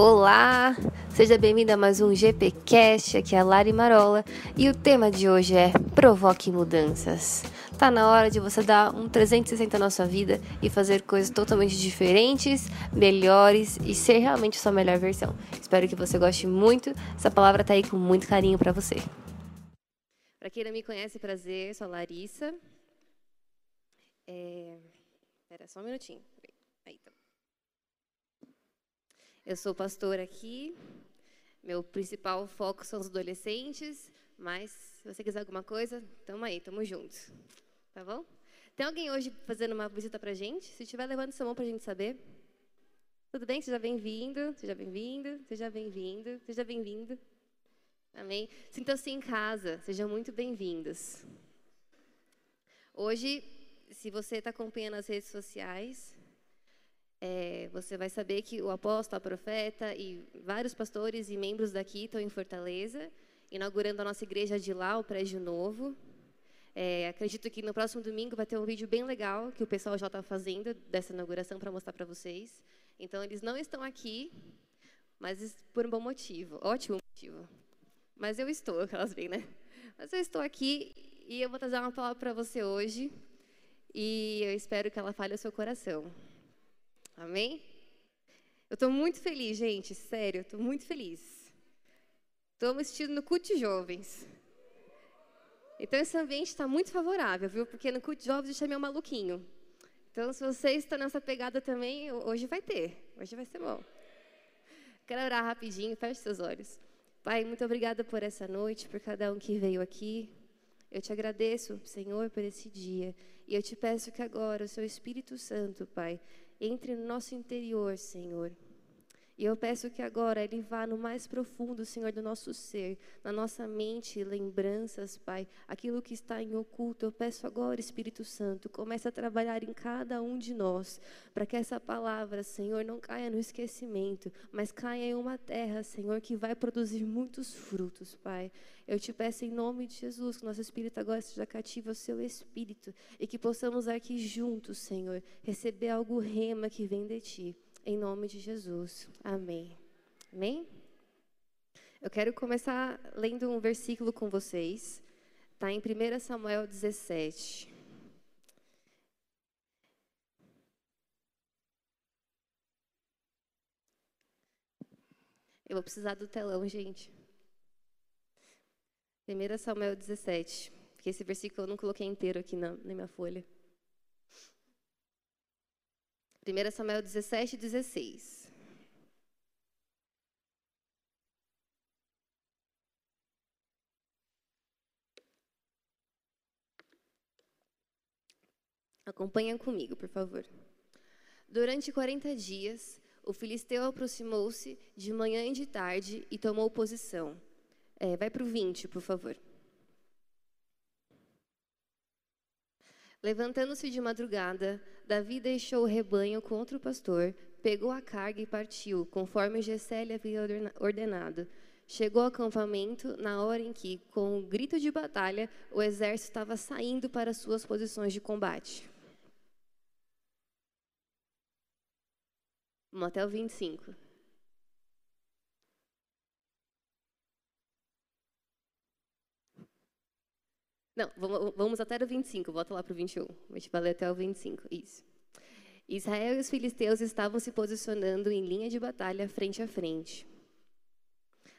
Olá, seja bem-vindo a mais um GPcast, aqui é a Lari Marola e o tema de hoje é Provoque Mudanças. Tá na hora de você dar um 360 na sua vida e fazer coisas totalmente diferentes, melhores e ser realmente sua melhor versão. Espero que você goste muito, essa palavra tá aí com muito carinho para você. Para quem não me conhece, prazer, sou a Larissa. É... Espera só um minutinho. Aí, tá. Eu sou pastora aqui. Meu principal foco são os adolescentes, mas se você quiser alguma coisa, tamo aí, tamo juntos. Tá bom? Tem alguém hoje fazendo uma visita pra gente? Se tiver, levando sua mão pra gente saber. Tudo bem? Seja bem-vindo, seja bem-vindo, seja bem-vindo, seja bem-vindo. Amém? Sintam-se em casa, sejam muito bem-vindos. Hoje, se você está acompanhando as redes sociais, é, você vai saber que o apóstolo, a profeta e vários pastores e membros daqui estão em Fortaleza, inaugurando a nossa igreja de lá, o prédio novo. É, acredito que no próximo domingo vai ter um vídeo bem legal que o pessoal já está fazendo dessa inauguração para mostrar para vocês. Então, eles não estão aqui, mas por um bom motivo, ótimo motivo. Mas eu estou, aquelas bem, né? Mas eu estou aqui e eu vou trazer uma palavra para você hoje e eu espero que ela fale o seu coração. Amém? Eu estou muito feliz, gente, sério, estou muito feliz. Estou assistindo no de jovens. Então, esse ambiente está muito favorável, viu? Porque no de jovens eu chamei um maluquinho. Então, se você está nessa pegada também, hoje vai ter. Hoje vai ser bom. Quero orar rapidinho, feche seus olhos. Pai, muito obrigada por essa noite, por cada um que veio aqui. Eu te agradeço, Senhor, por esse dia. E eu te peço que agora o seu Espírito Santo, Pai, entre no nosso interior, Senhor. E eu peço que agora Ele vá no mais profundo, Senhor, do nosso ser, na nossa mente, lembranças, Pai, aquilo que está em oculto. Eu peço agora, Espírito Santo, comece a trabalhar em cada um de nós, para que essa palavra, Senhor, não caia no esquecimento, mas caia em uma terra, Senhor, que vai produzir muitos frutos, Pai. Eu te peço em nome de Jesus que nosso espírito agora seja cativo ao seu espírito e que possamos aqui juntos, Senhor, receber algo rema que vem de ti. Em nome de Jesus. Amém. Amém? Eu quero começar lendo um versículo com vocês. Está em 1 Samuel 17. Eu vou precisar do telão, gente. 1 Samuel 17. Porque esse versículo eu não coloquei inteiro aqui na, na minha folha. 1 Samuel 17, 16. Acompanha comigo, por favor. Durante 40 dias, o filisteu aproximou-se de manhã e de tarde e tomou posição. É, vai para o 20, por favor. Levantando-se de madrugada, Davi deixou o rebanho contra o pastor, pegou a carga e partiu, conforme Gessé lhe havia ordenado. Chegou ao acampamento na hora em que, com um grito de batalha, o exército estava saindo para suas posições de combate. O 25. Não, vamos até o 25, volta lá para o 21. A gente vai ler até o 25, isso. Israel e os filisteus estavam se posicionando em linha de batalha frente a frente.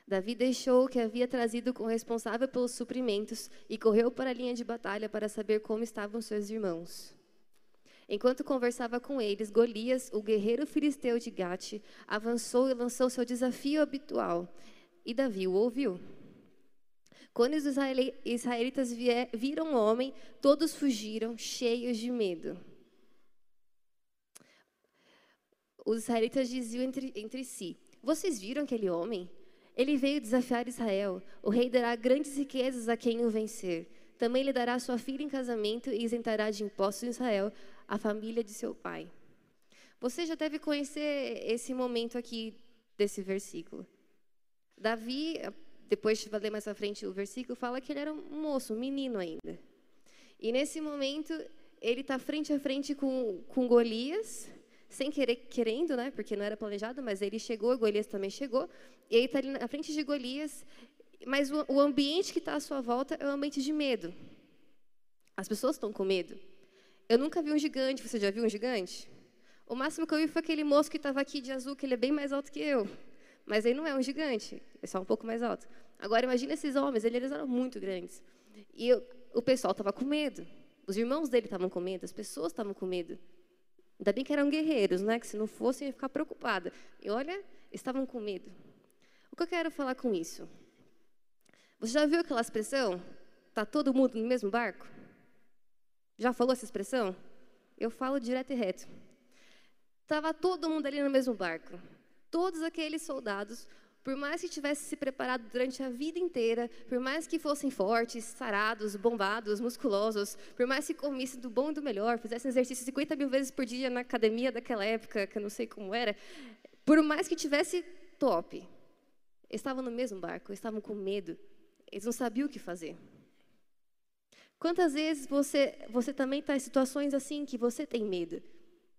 Davi deixou o que havia trazido com o responsável pelos suprimentos e correu para a linha de batalha para saber como estavam seus irmãos. Enquanto conversava com eles, Golias, o guerreiro filisteu de Gate, avançou e lançou seu desafio habitual. E Davi o ouviu. Quando os israelitas viram o homem, todos fugiram, cheios de medo. Os israelitas diziam entre, entre si: Vocês viram aquele homem? Ele veio desafiar Israel. O rei dará grandes riquezas a quem o vencer. Também lhe dará sua filha em casamento e isentará de impostos Israel a família de seu pai. Você já deve conhecer esse momento aqui desse versículo. Davi, depois vai ler mais à frente o versículo, fala que ele era um moço, um menino ainda. E nesse momento, ele está frente a frente com, com Golias, sem querer, querendo, né? Porque não era planejado, mas ele chegou, Golias também chegou. E ele está ali na frente de Golias, mas o, o ambiente que está à sua volta é um ambiente de medo. As pessoas estão com medo. Eu nunca vi um gigante. Você já viu um gigante? O máximo que eu vi foi aquele moço que estava aqui de azul, que ele é bem mais alto que eu. Mas ele não é um gigante, é só um pouco mais alto. Agora, imagina esses homens, eles eram muito grandes. E eu, o pessoal estava com medo. Os irmãos dele estavam com medo, as pessoas estavam com medo. Ainda bem que eram guerreiros, né? Que se não fossem, ia ficar preocupada. E olha, estavam com medo. O que eu quero falar com isso? Você já viu aquela expressão? Tá todo mundo no mesmo barco? Já falou essa expressão? Eu falo direto e reto. Estava todo mundo ali no mesmo barco. Todos aqueles soldados, por mais que tivessem se preparado durante a vida inteira, por mais que fossem fortes, sarados, bombados, musculosos, por mais que comissem do bom e do melhor, fizessem exercício 50 mil vezes por dia na academia daquela época, que eu não sei como era, por mais que tivesse top, estavam no mesmo barco, estavam com medo, eles não sabiam o que fazer. Quantas vezes você, você também está em situações assim que você tem medo?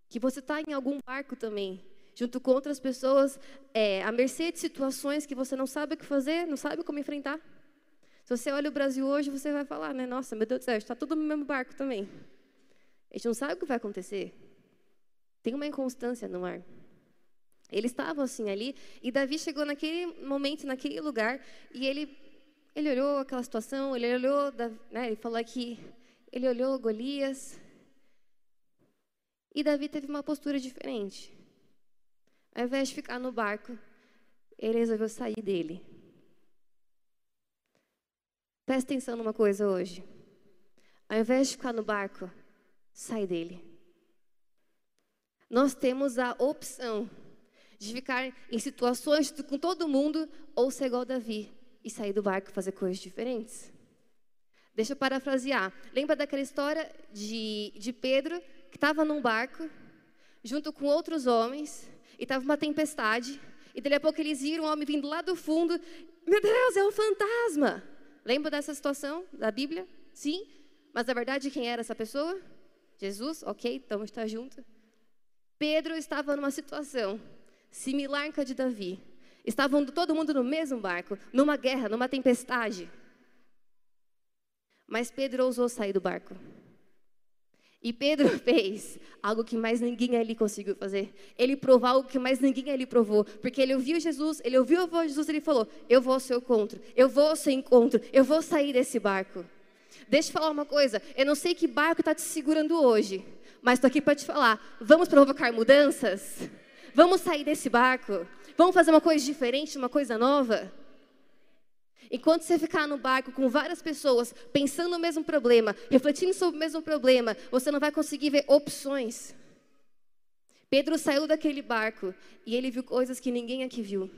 Que você está em algum barco também, junto com outras pessoas, é, à mercê de situações que você não sabe o que fazer, não sabe como enfrentar? Se você olha o Brasil hoje, você vai falar, né? Nossa, meu Deus do céu, está tudo no mesmo barco também. A gente não sabe o que vai acontecer. Tem uma inconstância no ar. Eles estavam assim ali, e Davi chegou naquele momento, naquele lugar, e ele ele olhou aquela situação, ele olhou, né, ele falou aqui, ele olhou Golias. E Davi teve uma postura diferente. Ao invés de ficar no barco, ele resolveu sair dele. Presta atenção numa coisa hoje. Ao invés de ficar no barco, sai dele. Nós temos a opção de ficar em situações com todo mundo ou ser igual Davi e sair do barco e fazer coisas diferentes. Deixa eu parafrasear. Lembra daquela história de, de Pedro, que estava num barco, junto com outros homens, e estava uma tempestade, e daqui a pouco eles viram um homem vindo lá do fundo. Meu Deus, é um fantasma! Lembra dessa situação da Bíblia? Sim. Mas na verdade, quem era essa pessoa? Jesus? Ok, então está junto. Pedro estava numa situação similar com a de Davi. Estavam todo mundo no mesmo barco, numa guerra, numa tempestade. Mas Pedro ousou sair do barco. E Pedro fez algo que mais ninguém ali conseguiu fazer. Ele provou algo que mais ninguém ali provou. Porque ele ouviu Jesus, ele ouviu a voz de Jesus e ele falou: Eu vou ao seu encontro, eu vou ao seu encontro, eu vou sair desse barco. Deixa eu falar uma coisa: eu não sei que barco está te segurando hoje, mas estou aqui para te falar: vamos provocar mudanças? Vamos sair desse barco? Vamos fazer uma coisa diferente, uma coisa nova? Enquanto você ficar no barco com várias pessoas pensando no mesmo problema, refletindo sobre o mesmo problema, você não vai conseguir ver opções. Pedro saiu daquele barco e ele viu coisas que ninguém aqui viu.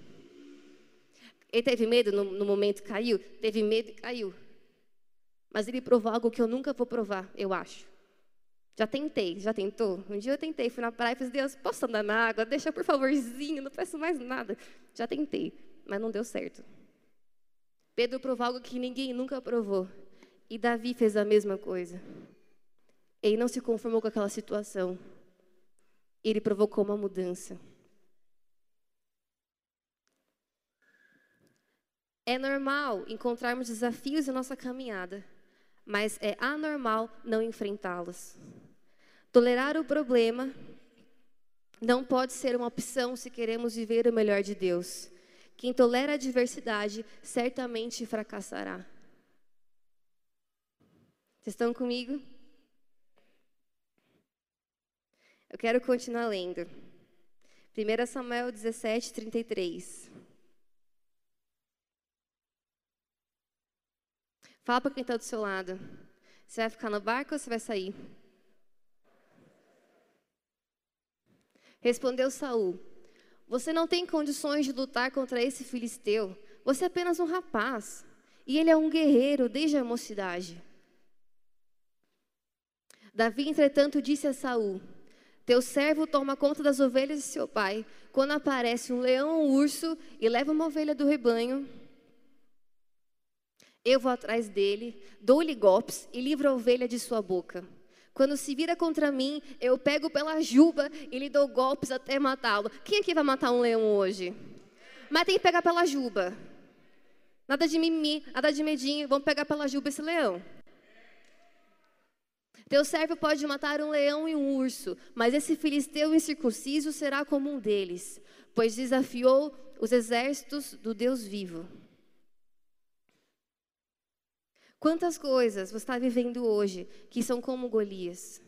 Ele teve medo no, no momento caiu? Teve medo e caiu. Mas ele provou algo que eu nunca vou provar, eu acho. Já tentei, já tentou? Um dia eu tentei, fui na praia e falei, Deus, posso andar na água? Deixa por favorzinho, não peço mais nada. Já tentei, mas não deu certo. Pedro provou algo que ninguém nunca provou. E Davi fez a mesma coisa. Ele não se conformou com aquela situação. Ele provocou uma mudança. É normal encontrarmos desafios em nossa caminhada, mas é anormal não enfrentá-los. Tolerar o problema não pode ser uma opção se queremos viver o melhor de Deus. Quem tolera a adversidade certamente fracassará. Vocês estão comigo? Eu quero continuar lendo. 1 Samuel 17, 33. Fala para quem está do seu lado. Você vai ficar no barco ou você vai sair? Respondeu Saul: Você não tem condições de lutar contra esse filisteu. Você é apenas um rapaz, e ele é um guerreiro desde a mocidade. Davi, entretanto, disse a Saul: Teu servo toma conta das ovelhas de seu pai. Quando aparece um leão ou um urso e leva uma ovelha do rebanho, eu vou atrás dele, dou-lhe golpes e livro a ovelha de sua boca. Quando se vira contra mim, eu pego pela juba e lhe dou golpes até matá-lo. Quem aqui vai matar um leão hoje? Mas tem que pegar pela juba. Nada de mimimi, nada de medinho. Vamos pegar pela juba esse leão. Teu servo pode matar um leão e um urso, mas esse filisteu incircunciso será como um deles, pois desafiou os exércitos do Deus vivo. Quantas coisas você está vivendo hoje que são como Golias?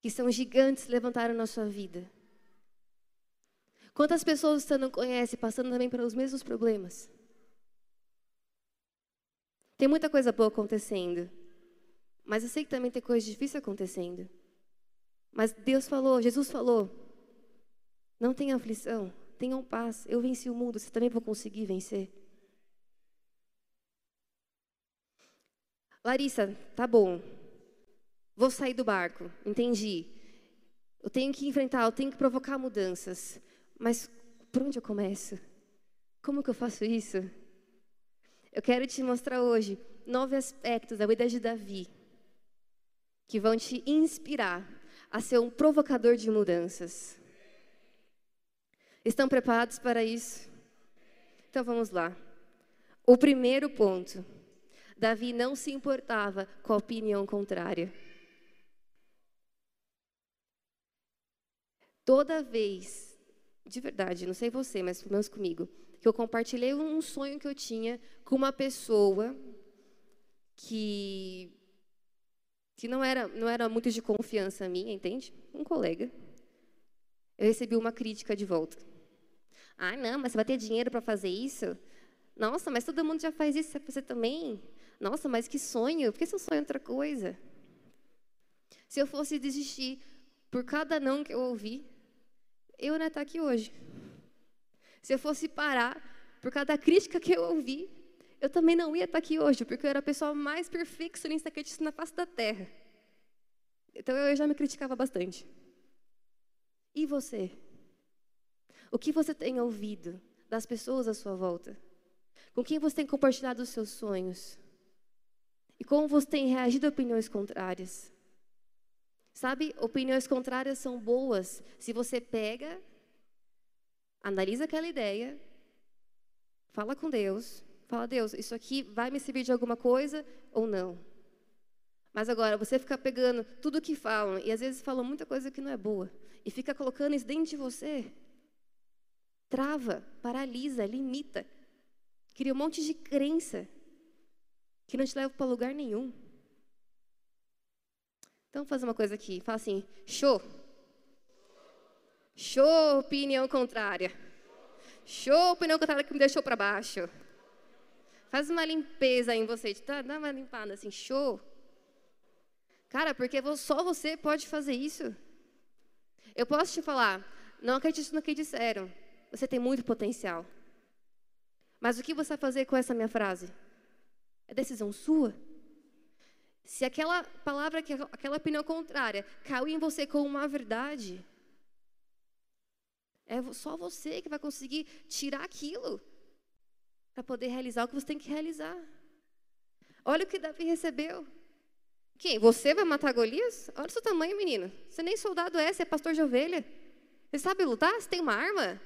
Que são gigantes que levantaram na sua vida? Quantas pessoas você não conhece passando também pelos mesmos problemas? Tem muita coisa boa acontecendo. Mas eu sei que também tem coisa difícil acontecendo. Mas Deus falou, Jesus falou: não tenha aflição, tenham paz. Eu venci o mundo, você também vai conseguir vencer. Larissa, tá bom. Vou sair do barco, entendi. Eu tenho que enfrentar, eu tenho que provocar mudanças. Mas por onde eu começo? Como que eu faço isso? Eu quero te mostrar hoje nove aspectos da vida de Davi que vão te inspirar a ser um provocador de mudanças. Estão preparados para isso? Então vamos lá. O primeiro ponto Davi não se importava com a opinião contrária. Toda vez, de verdade, não sei você, mas pelo menos comigo, que eu compartilhei um sonho que eu tinha com uma pessoa que que não era não era muito de confiança minha, entende? Um colega. Eu recebi uma crítica de volta. Ah, não, mas você vai ter dinheiro para fazer isso? Nossa, mas todo mundo já faz isso, você também? Nossa, mas que sonho, por que seu sonho é outra coisa? Se eu fosse desistir por cada não que eu ouvi, eu não ia estar aqui hoje. Se eu fosse parar por cada crítica que eu ouvi, eu também não ia estar aqui hoje, porque eu era a pessoa mais perfeccionista que existe na face da terra. Então eu já me criticava bastante. E você? O que você tem ouvido das pessoas à sua volta? Com quem você tem compartilhado os seus sonhos? E como você tem reagido a opiniões contrárias? Sabe, opiniões contrárias são boas se você pega, analisa aquela ideia, fala com Deus, fala, Deus, isso aqui vai me servir de alguma coisa ou não? Mas agora, você fica pegando tudo que falam, e às vezes falam muita coisa que não é boa, e fica colocando isso dentro de você, trava, paralisa, limita, cria um monte de crença que não te leva para lugar nenhum. Então, vamos fazer uma coisa aqui. Fala assim, show. Show, opinião contrária. Show, opinião contrária que me deixou para baixo. Faz uma limpeza em você. Dá uma limpada assim, show. Cara, porque só você pode fazer isso. Eu posso te falar, não acredite no que disseram. Você tem muito potencial. Mas o que você vai fazer com essa minha frase? É decisão sua. Se aquela palavra, aquela opinião contrária caiu em você como uma verdade, é só você que vai conseguir tirar aquilo para poder realizar o que você tem que realizar. Olha o que Davi recebeu. Quem? Você vai matar Golias? Olha o seu tamanho, menino. Você nem soldado é, você é pastor de ovelha. Você sabe lutar? Você tem uma arma?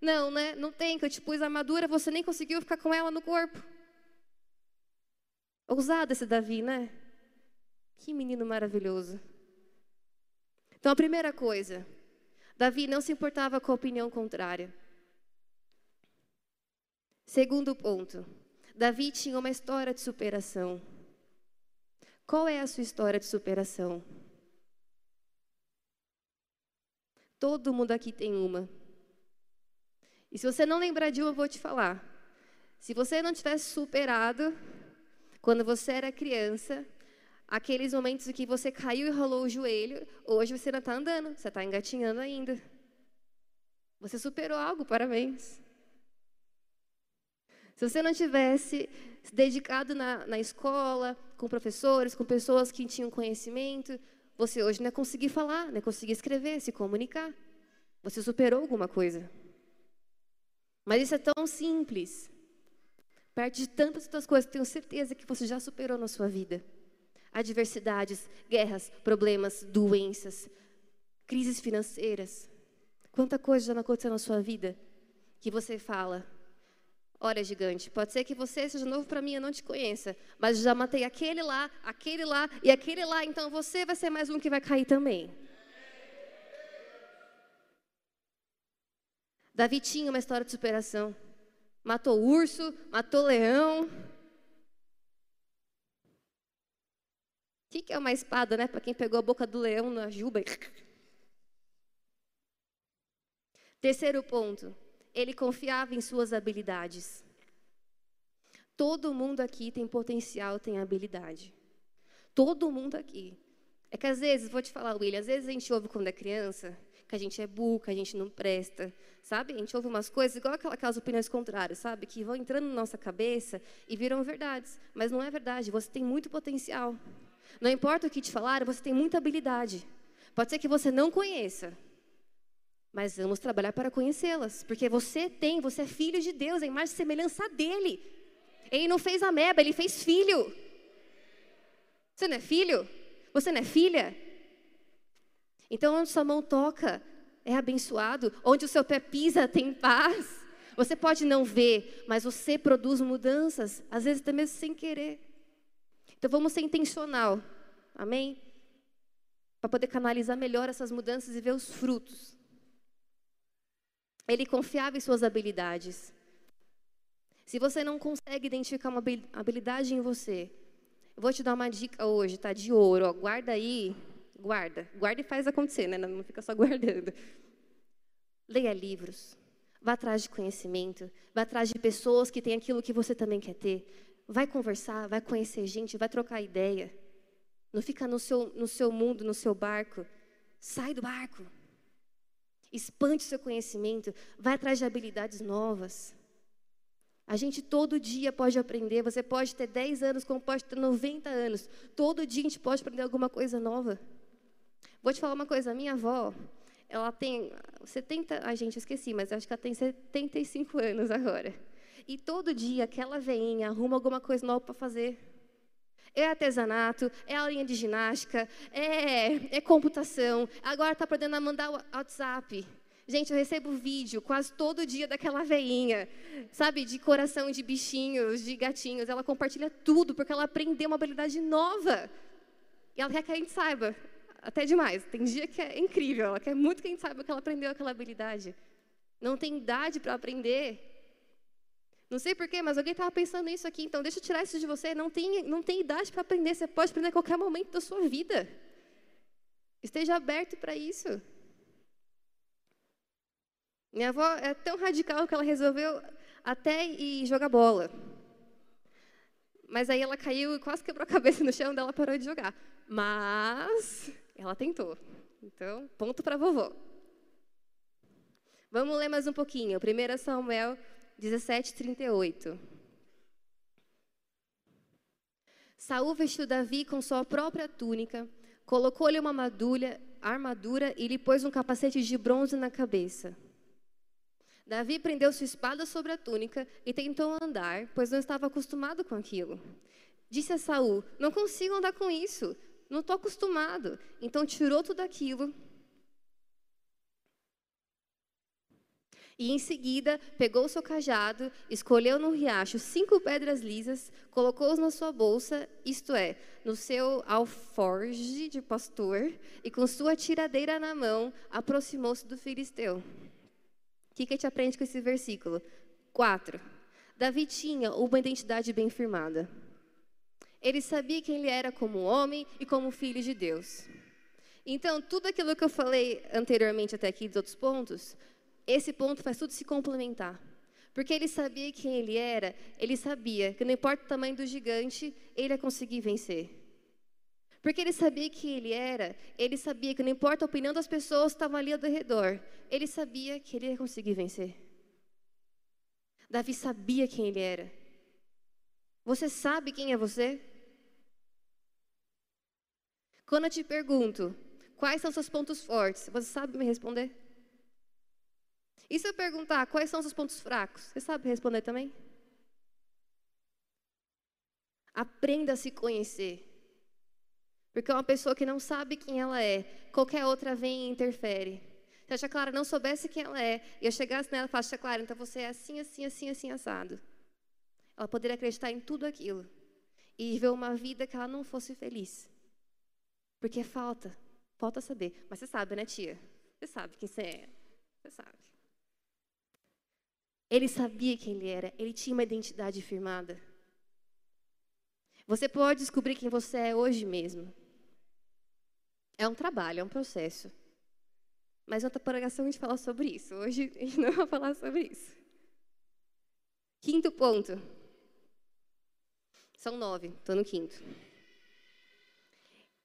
Não, né? Não tem, que eu te pus armadura, você nem conseguiu ficar com ela no corpo. Ousado esse Davi, né? Que menino maravilhoso. Então, a primeira coisa, Davi não se importava com a opinião contrária. Segundo ponto, Davi tinha uma história de superação. Qual é a sua história de superação? Todo mundo aqui tem uma. E se você não lembrar de uma, eu vou te falar. Se você não tivesse superado quando você era criança, aqueles momentos em que você caiu e rolou o joelho, hoje você não está andando, você está engatinhando ainda. Você superou algo, parabéns. Se você não tivesse se dedicado na, na escola, com professores, com pessoas que tinham conhecimento, você hoje não ia conseguir falar, não ia conseguir escrever, se comunicar. Você superou alguma coisa. Mas isso é tão simples perto de tantas outras coisas tenho certeza que você já superou na sua vida. adversidades, guerras, problemas, doenças, crises financeiras. Quanta coisa já não aconteceu na sua vida que você fala, Olha, gigante, pode ser que você seja novo para mim, eu não te conheça, mas já matei aquele lá, aquele lá e aquele lá, então você vai ser mais um que vai cair também. Davi tinha uma história de superação. Matou urso, matou leão. O que, que é uma espada, né? Para quem pegou a boca do leão na juba. Terceiro ponto ele confiava em suas habilidades. Todo mundo aqui tem potencial, tem habilidade. Todo mundo aqui. É que às vezes, vou te falar, William, às vezes a gente ouve quando é criança que a gente é burro, que a gente não presta, sabe? A gente ouve umas coisas igual aquelas opiniões contrárias, sabe? Que vão entrando na nossa cabeça e viram verdades. Mas não é verdade, você tem muito potencial. Não importa o que te falaram, você tem muita habilidade. Pode ser que você não conheça, mas vamos trabalhar para conhecê-las, porque você tem, você é filho de Deus, a imagem semelhança dele. Ele não fez a meba, ele fez filho. Você não é filho? Você não é filha? Então, onde sua mão toca, é abençoado. Onde o seu pé pisa, tem paz. Você pode não ver, mas você produz mudanças, às vezes até mesmo sem querer. Então, vamos ser intencional. Amém? Para poder canalizar melhor essas mudanças e ver os frutos. Ele confiava em suas habilidades. Se você não consegue identificar uma habilidade em você, eu vou te dar uma dica hoje, tá? De ouro, ó, guarda aí, guarda, guarda e faz acontecer, né? Não fica só guardando. Leia livros, vá atrás de conhecimento, vá atrás de pessoas que têm aquilo que você também quer ter. Vai conversar, vai conhecer gente, vai trocar ideia. Não fica no seu, no seu mundo, no seu barco. Sai do barco. Expande seu conhecimento, vai atrás de habilidades novas. A gente todo dia pode aprender, você pode ter 10 anos, como pode ter 90 anos. Todo dia a gente pode aprender alguma coisa nova. Vou te falar uma coisa, a minha avó, ela tem 70, a gente esqueci, mas acho que ela tem 75 anos agora. E todo dia aquela veinha arruma alguma coisa nova para fazer é artesanato, é aulinha de ginástica, é, é computação. Agora está podendo mandar o WhatsApp. Gente, eu recebo vídeo quase todo dia daquela veinha, sabe, de coração de bichinhos, de gatinhos. Ela compartilha tudo porque ela aprendeu uma habilidade nova. E ela quer que a gente saiba, até demais. Tem dia que é incrível, ela quer muito que a gente saiba que ela aprendeu aquela habilidade. Não tem idade para aprender. Não sei porquê, mas alguém estava pensando nisso aqui, então deixa eu tirar isso de você. Não tem, não tem idade para aprender, você pode aprender a qualquer momento da sua vida. Esteja aberto para isso. Minha avó é tão radical que ela resolveu até ir jogar bola. Mas aí ela caiu e quase quebrou a cabeça no chão, dela parou de jogar. Mas ela tentou. Então, ponto para vovó. Vamos ler mais um pouquinho. 1 Samuel 17, 38. Saul vestiu Davi com sua própria túnica, colocou-lhe uma armadura, armadura e lhe pôs um capacete de bronze na cabeça. Davi prendeu sua espada sobre a túnica e tentou andar, pois não estava acostumado com aquilo. Disse a Saul: Não consigo andar com isso, não estou acostumado. Então tirou tudo aquilo E em seguida pegou o seu cajado, escolheu no riacho cinco pedras lisas, colocou-os na sua bolsa, isto é, no seu alforge de pastor, e com sua tiradeira na mão, aproximou-se do filisteu. O que, que a gente aprende com esse versículo? 4. Davi tinha uma identidade bem firmada. Ele sabia quem ele era como homem e como filho de Deus. Então, tudo aquilo que eu falei anteriormente até aqui dos outros pontos, esse ponto faz tudo se complementar. Porque ele sabia quem ele era, ele sabia que não importa o tamanho do gigante, ele ia conseguir vencer. Porque ele sabia quem ele era, ele sabia que não importa a opinião das pessoas que estavam ali ao redor, ele sabia que ele ia conseguir vencer. Davi sabia quem ele era. Você sabe quem é você? Quando eu te pergunto, quais são seus pontos fortes, você sabe me responder? E se eu perguntar quais são seus pontos fracos? Você sabe responder também? Aprenda a se conhecer. Porque uma pessoa que não sabe quem ela é, qualquer outra vem e interfere. Se a Clara não soubesse quem ela é, e eu chegasse nela e falasse, Clara, então você é assim, assim, assim, assim, assado. Ela poderia acreditar em tudo aquilo e viver uma vida que ela não fosse feliz. Porque falta, falta saber. Mas você sabe, né, tia? Você sabe quem você é. Você sabe. Ele sabia quem ele era, ele tinha uma identidade firmada. Você pode descobrir quem você é hoje mesmo. É um trabalho, é um processo. Mas outra pregação a gente fala sobre isso. Hoje a gente não vai falar sobre isso. Quinto ponto. São nove, estou no quinto.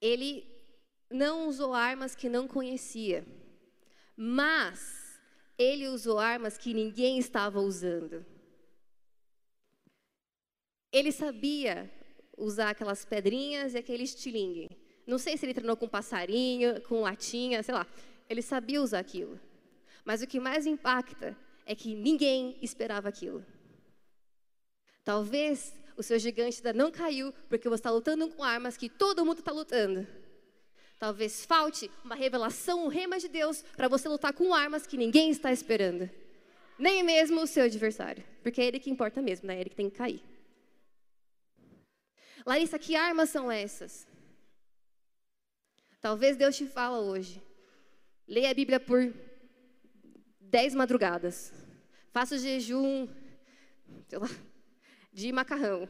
Ele não usou armas que não conhecia, mas ele usou armas que ninguém estava usando. Ele sabia usar aquelas pedrinhas e aquele estilingue. Não sei se ele treinou com passarinho, com latinha, sei lá. Ele sabia usar aquilo. Mas o que mais impacta é que ninguém esperava aquilo. Talvez o seu gigante ainda não caiu porque você está lutando com armas que todo mundo está lutando. Talvez falte uma revelação, um rema de Deus para você lutar com armas que ninguém está esperando. Nem mesmo o seu adversário. Porque é ele que importa mesmo, né? É ele que tem que cair. Larissa, que armas são essas? Talvez Deus te fala hoje. Leia a Bíblia por dez madrugadas. Faça o jejum, sei lá, de macarrão.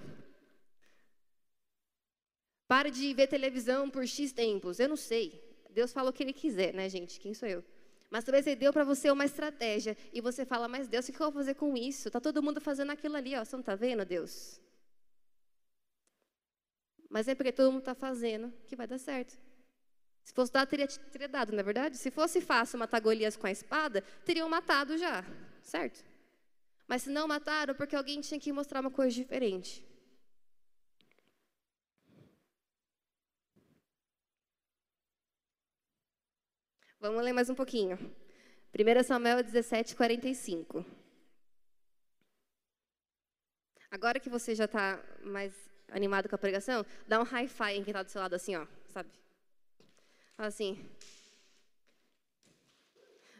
Pare de ver televisão por X tempos. Eu não sei. Deus fala o que Ele quiser, né, gente? Quem sou eu? Mas talvez Ele deu para você uma estratégia e você fala, mas Deus, o que eu vou fazer com isso? Tá todo mundo fazendo aquilo ali, ó. Você não está vendo, Deus? Mas é porque todo mundo está fazendo que vai dar certo. Se fosse dado, teria, teria dado, não é verdade? Se fosse fácil matar Golias com a espada, teriam matado já, certo? Mas se não mataram, porque alguém tinha que mostrar uma coisa diferente. Vamos ler mais um pouquinho. 1 Samuel 17, 45. Agora que você já está mais animado com a pregação, dá um hi-fi em quem está do seu lado, assim, ó, sabe? Fala assim.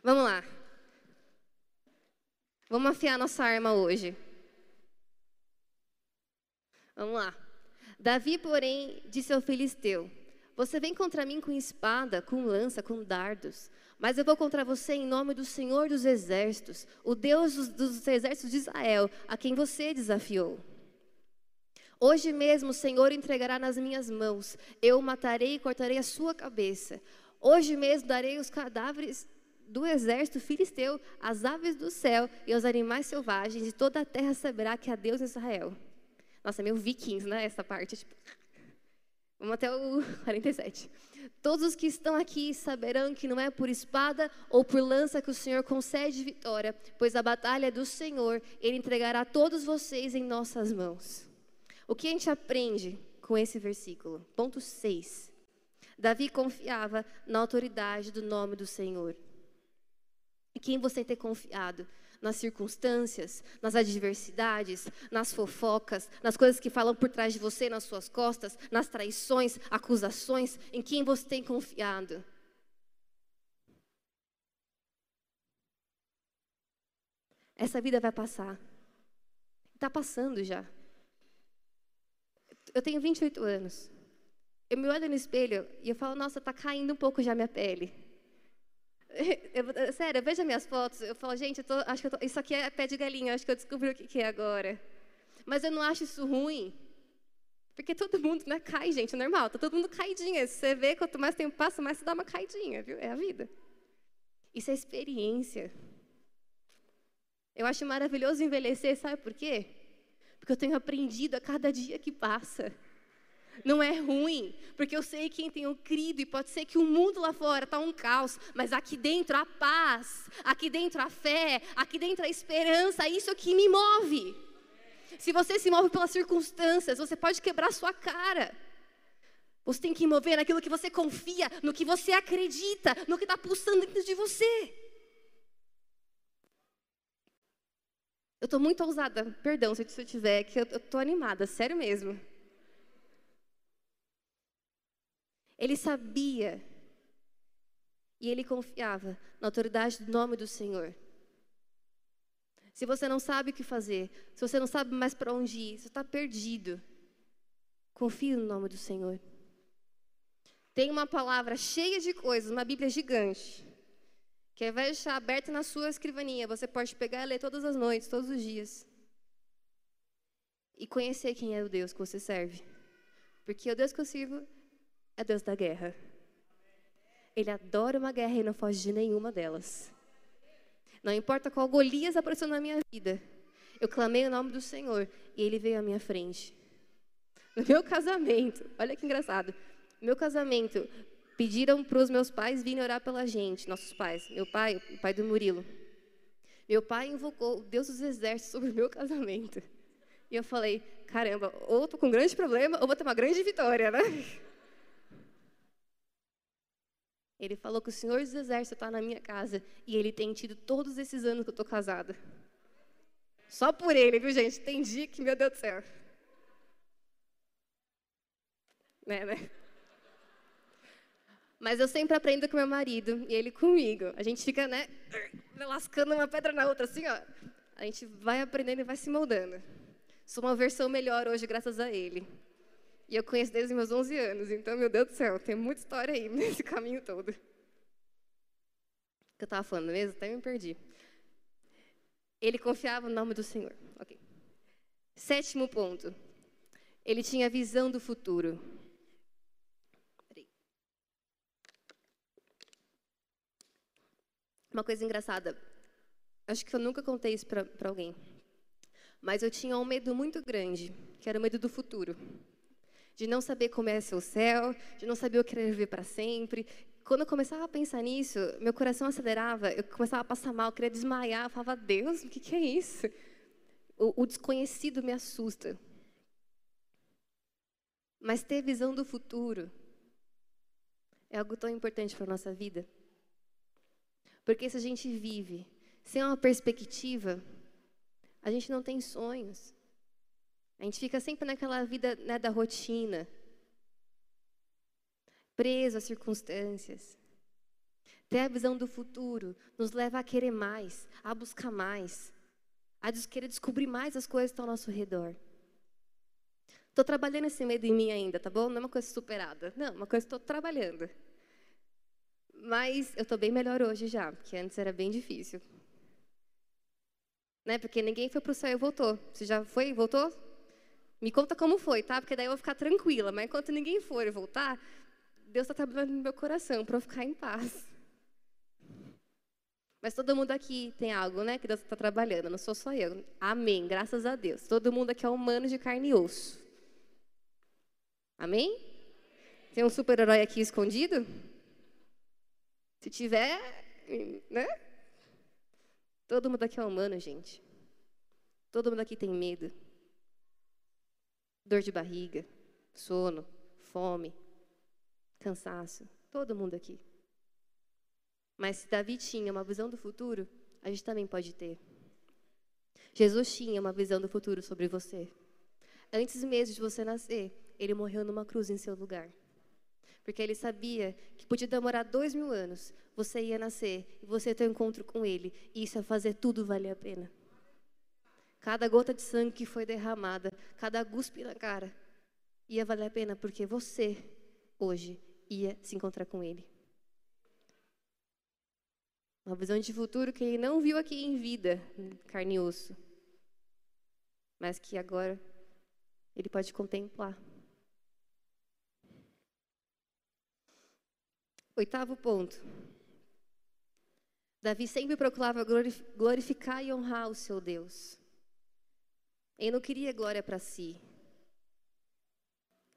Vamos lá. Vamos afiar nossa arma hoje. Vamos lá. Davi, porém, disse ao filisteu: Você vem contra mim com espada, com lança, com dardos. Mas eu vou contra você em nome do Senhor dos Exércitos, o Deus dos, dos exércitos de Israel, a quem você desafiou. Hoje mesmo o Senhor entregará nas minhas mãos. Eu o matarei e cortarei a sua cabeça. Hoje mesmo darei os cadáveres do exército filisteu, as aves do céu e os animais selvagens, e toda a terra saberá que há Deus em Israel. Nossa, meio vikings, né? Essa parte. Tipo... Vamos até o 47. Todos os que estão aqui saberão que não é por espada ou por lança que o Senhor concede vitória, pois a batalha é do Senhor, Ele entregará todos vocês em nossas mãos. O que a gente aprende com esse versículo? Ponto 6. Davi confiava na autoridade do nome do Senhor. E quem você tem confiado? Nas circunstâncias, nas adversidades, nas fofocas, nas coisas que falam por trás de você, nas suas costas, nas traições, acusações, em quem você tem confiado? Essa vida vai passar. Está passando já. Eu tenho 28 anos. Eu me olho no espelho e eu falo, nossa, está caindo um pouco já minha pele. Eu, sério, eu vejo minhas fotos, eu falo, gente, eu tô, acho que tô, isso aqui é pé de galinha, acho que eu descobri o que, que é agora. Mas eu não acho isso ruim. Porque todo mundo né, cai, gente, é normal, tá todo mundo caidinha. Você vê, quanto mais tempo passa, mais você dá uma caidinha, viu? É a vida. Isso é experiência. Eu acho maravilhoso envelhecer, sabe por quê? Porque eu tenho aprendido a cada dia que passa. Não é ruim, porque eu sei quem tenho crido e pode ser que o mundo lá fora está um caos, mas aqui dentro a paz, aqui dentro a fé, aqui dentro a esperança, isso é que me move. Se você se move pelas circunstâncias, você pode quebrar sua cara. Você tem que mover naquilo que você confia, no que você acredita, no que está pulsando dentro de você. Eu estou muito ousada, perdão se eu tiver, que eu estou animada, sério mesmo. Ele sabia e ele confiava na autoridade do nome do Senhor. Se você não sabe o que fazer, se você não sabe mais para onde ir, se está perdido, confie no nome do Senhor. Tem uma palavra cheia de coisas, uma Bíblia gigante, que ao invés de estar aberta na sua escrivaninha, você pode pegar e ler todas as noites, todos os dias. E conhecer quem é o Deus que você serve. Porque o Deus que eu sirvo é Deus da guerra. Ele adora uma guerra e não foge de nenhuma delas. Não importa qual Golias apareceu na minha vida, eu clamei o nome do Senhor e ele veio à minha frente. No meu casamento, olha que engraçado. No meu casamento, pediram para os meus pais virem orar pela gente, nossos pais. Meu pai, o pai do Murilo. Meu pai invocou o Deus dos exércitos sobre o meu casamento. E eu falei, caramba, ou estou com um grande problema, ou vou ter uma grande vitória, né? Ele falou que o Senhor dos Exércitos está na minha casa e ele tem tido todos esses anos que eu estou casada. Só por ele, viu, gente? Tem dia que, meu Deus do céu. Né, né? Mas eu sempre aprendo com meu marido e ele comigo. A gente fica, né, lascando uma pedra na outra, assim, ó. A gente vai aprendendo e vai se moldando. Sou uma versão melhor hoje, graças a ele. E eu conheço desde meus 11 anos, então, meu Deus do céu, tem muita história aí nesse caminho todo. O que eu estava falando mesmo? Até me perdi. Ele confiava no nome do Senhor. Ok. Sétimo ponto. Ele tinha visão do futuro. Uma coisa engraçada. Acho que eu nunca contei isso para alguém. Mas eu tinha um medo muito grande, que era o medo do futuro de não saber como é seu céu, de não saber o que era viver para sempre. Quando eu começava a pensar nisso, meu coração acelerava, eu começava a passar mal, eu queria desmaiar, eu falava, Deus, o que, que é isso? O, o desconhecido me assusta. Mas ter visão do futuro é algo tão importante para a nossa vida. Porque se a gente vive sem uma perspectiva, a gente não tem sonhos. A gente fica sempre naquela vida né, da rotina, preso às circunstâncias. Ter a visão do futuro nos leva a querer mais, a buscar mais, a querer descobrir mais as coisas que estão ao nosso redor. Estou trabalhando esse medo em mim ainda, tá bom? Não é uma coisa superada. Não, é uma coisa estou trabalhando. Mas eu estou bem melhor hoje já, porque antes era bem difícil. Né? Porque ninguém foi para o céu e voltou. Você já foi e voltou? Me conta como foi, tá? Porque daí eu vou ficar tranquila. Mas enquanto ninguém for e voltar, Deus está trabalhando no meu coração para eu ficar em paz. Mas todo mundo aqui tem algo, né? Que Deus está trabalhando. Não sou só eu. Amém. Graças a Deus. Todo mundo aqui é humano de carne e osso. Amém? Tem um super-herói aqui escondido? Se tiver, né? Todo mundo aqui é humano, gente. Todo mundo aqui tem medo dor de barriga, sono, fome, cansaço, todo mundo aqui. Mas se Davi tinha uma visão do futuro, a gente também pode ter. Jesus tinha uma visão do futuro sobre você. Antes mesmo de você nascer, ele morreu numa cruz em seu lugar. Porque ele sabia que podia demorar dois mil anos, você ia nascer e você ia ter um encontro com ele, e isso ia fazer tudo valer a pena. Cada gota de sangue que foi derramada, cada guspe na cara, ia valer a pena porque você, hoje, ia se encontrar com Ele. Uma visão de futuro que ele não viu aqui em vida, carne e osso, mas que agora ele pode contemplar. Oitavo ponto. Davi sempre procurava glorificar e honrar o seu Deus. Ele não queria glória para si.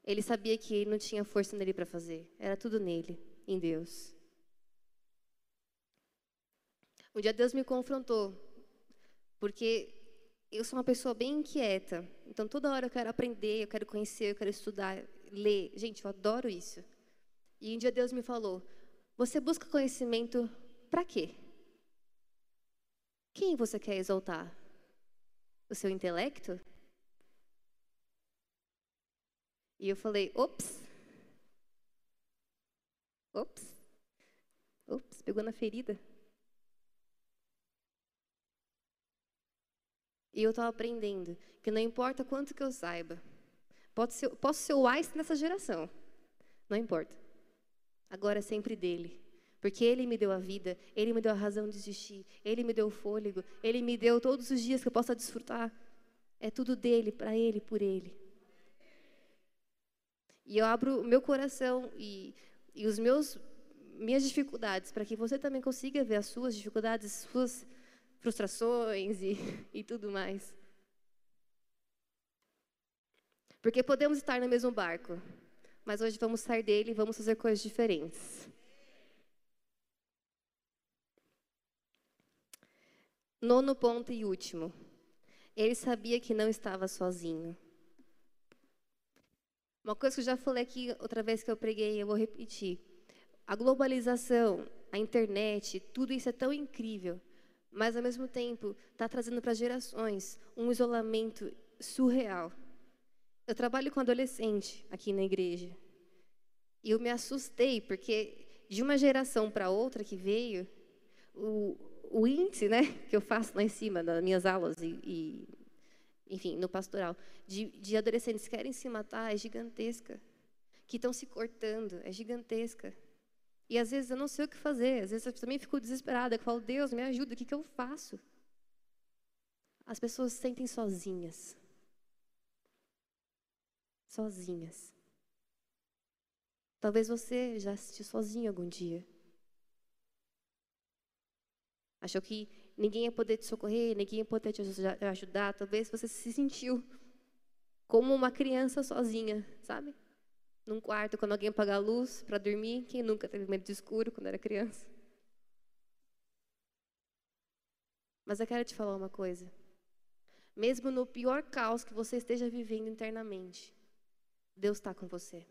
Ele sabia que ele não tinha força nele para fazer. Era tudo nele, em Deus. Um dia Deus me confrontou, porque eu sou uma pessoa bem inquieta. Então toda hora eu quero aprender, eu quero conhecer, eu quero estudar, ler. Gente, eu adoro isso. E um dia Deus me falou: Você busca conhecimento para quê? Quem você quer exaltar? O seu intelecto? E eu falei, ops. Ops. Ops, pegou na ferida. E eu estou aprendendo que não importa quanto que eu saiba, ser, posso ser o Einstein nessa geração, não importa. Agora é sempre dele. Porque Ele me deu a vida, Ele me deu a razão de existir, Ele me deu o fôlego, Ele me deu todos os dias que eu possa desfrutar. É tudo dele, para Ele, por Ele. E eu abro o meu coração e, e os meus minhas dificuldades para que você também consiga ver as suas dificuldades, suas frustrações e, e tudo mais. Porque podemos estar no mesmo barco, mas hoje vamos sair dele e vamos fazer coisas diferentes. Nono ponto e último. Ele sabia que não estava sozinho. Uma coisa que eu já falei aqui outra vez que eu preguei, eu vou repetir. A globalização, a internet, tudo isso é tão incrível, mas ao mesmo tempo está trazendo para gerações um isolamento surreal. Eu trabalho com adolescente aqui na igreja e eu me assustei porque de uma geração para outra que veio, o, o índice, né, que eu faço lá em cima das minhas aulas e, e enfim, no pastoral, de, de adolescentes que querem se matar é gigantesca, que estão se cortando é gigantesca. E às vezes eu não sei o que fazer, às vezes eu também fico desesperada, eu falo, Deus, me ajuda, o que, que eu faço? As pessoas se sentem sozinhas. Sozinhas. Talvez você já assistiu sozinho algum dia. Achou que ninguém ia poder te socorrer, ninguém ia poder te ajudar. Talvez você se sentiu como uma criança sozinha, sabe? num quarto quando alguém apaga a luz para dormir. Quem nunca teve medo de escuro quando era criança? Mas eu quero te falar uma coisa. Mesmo no pior caos que você esteja vivendo internamente, Deus está com você.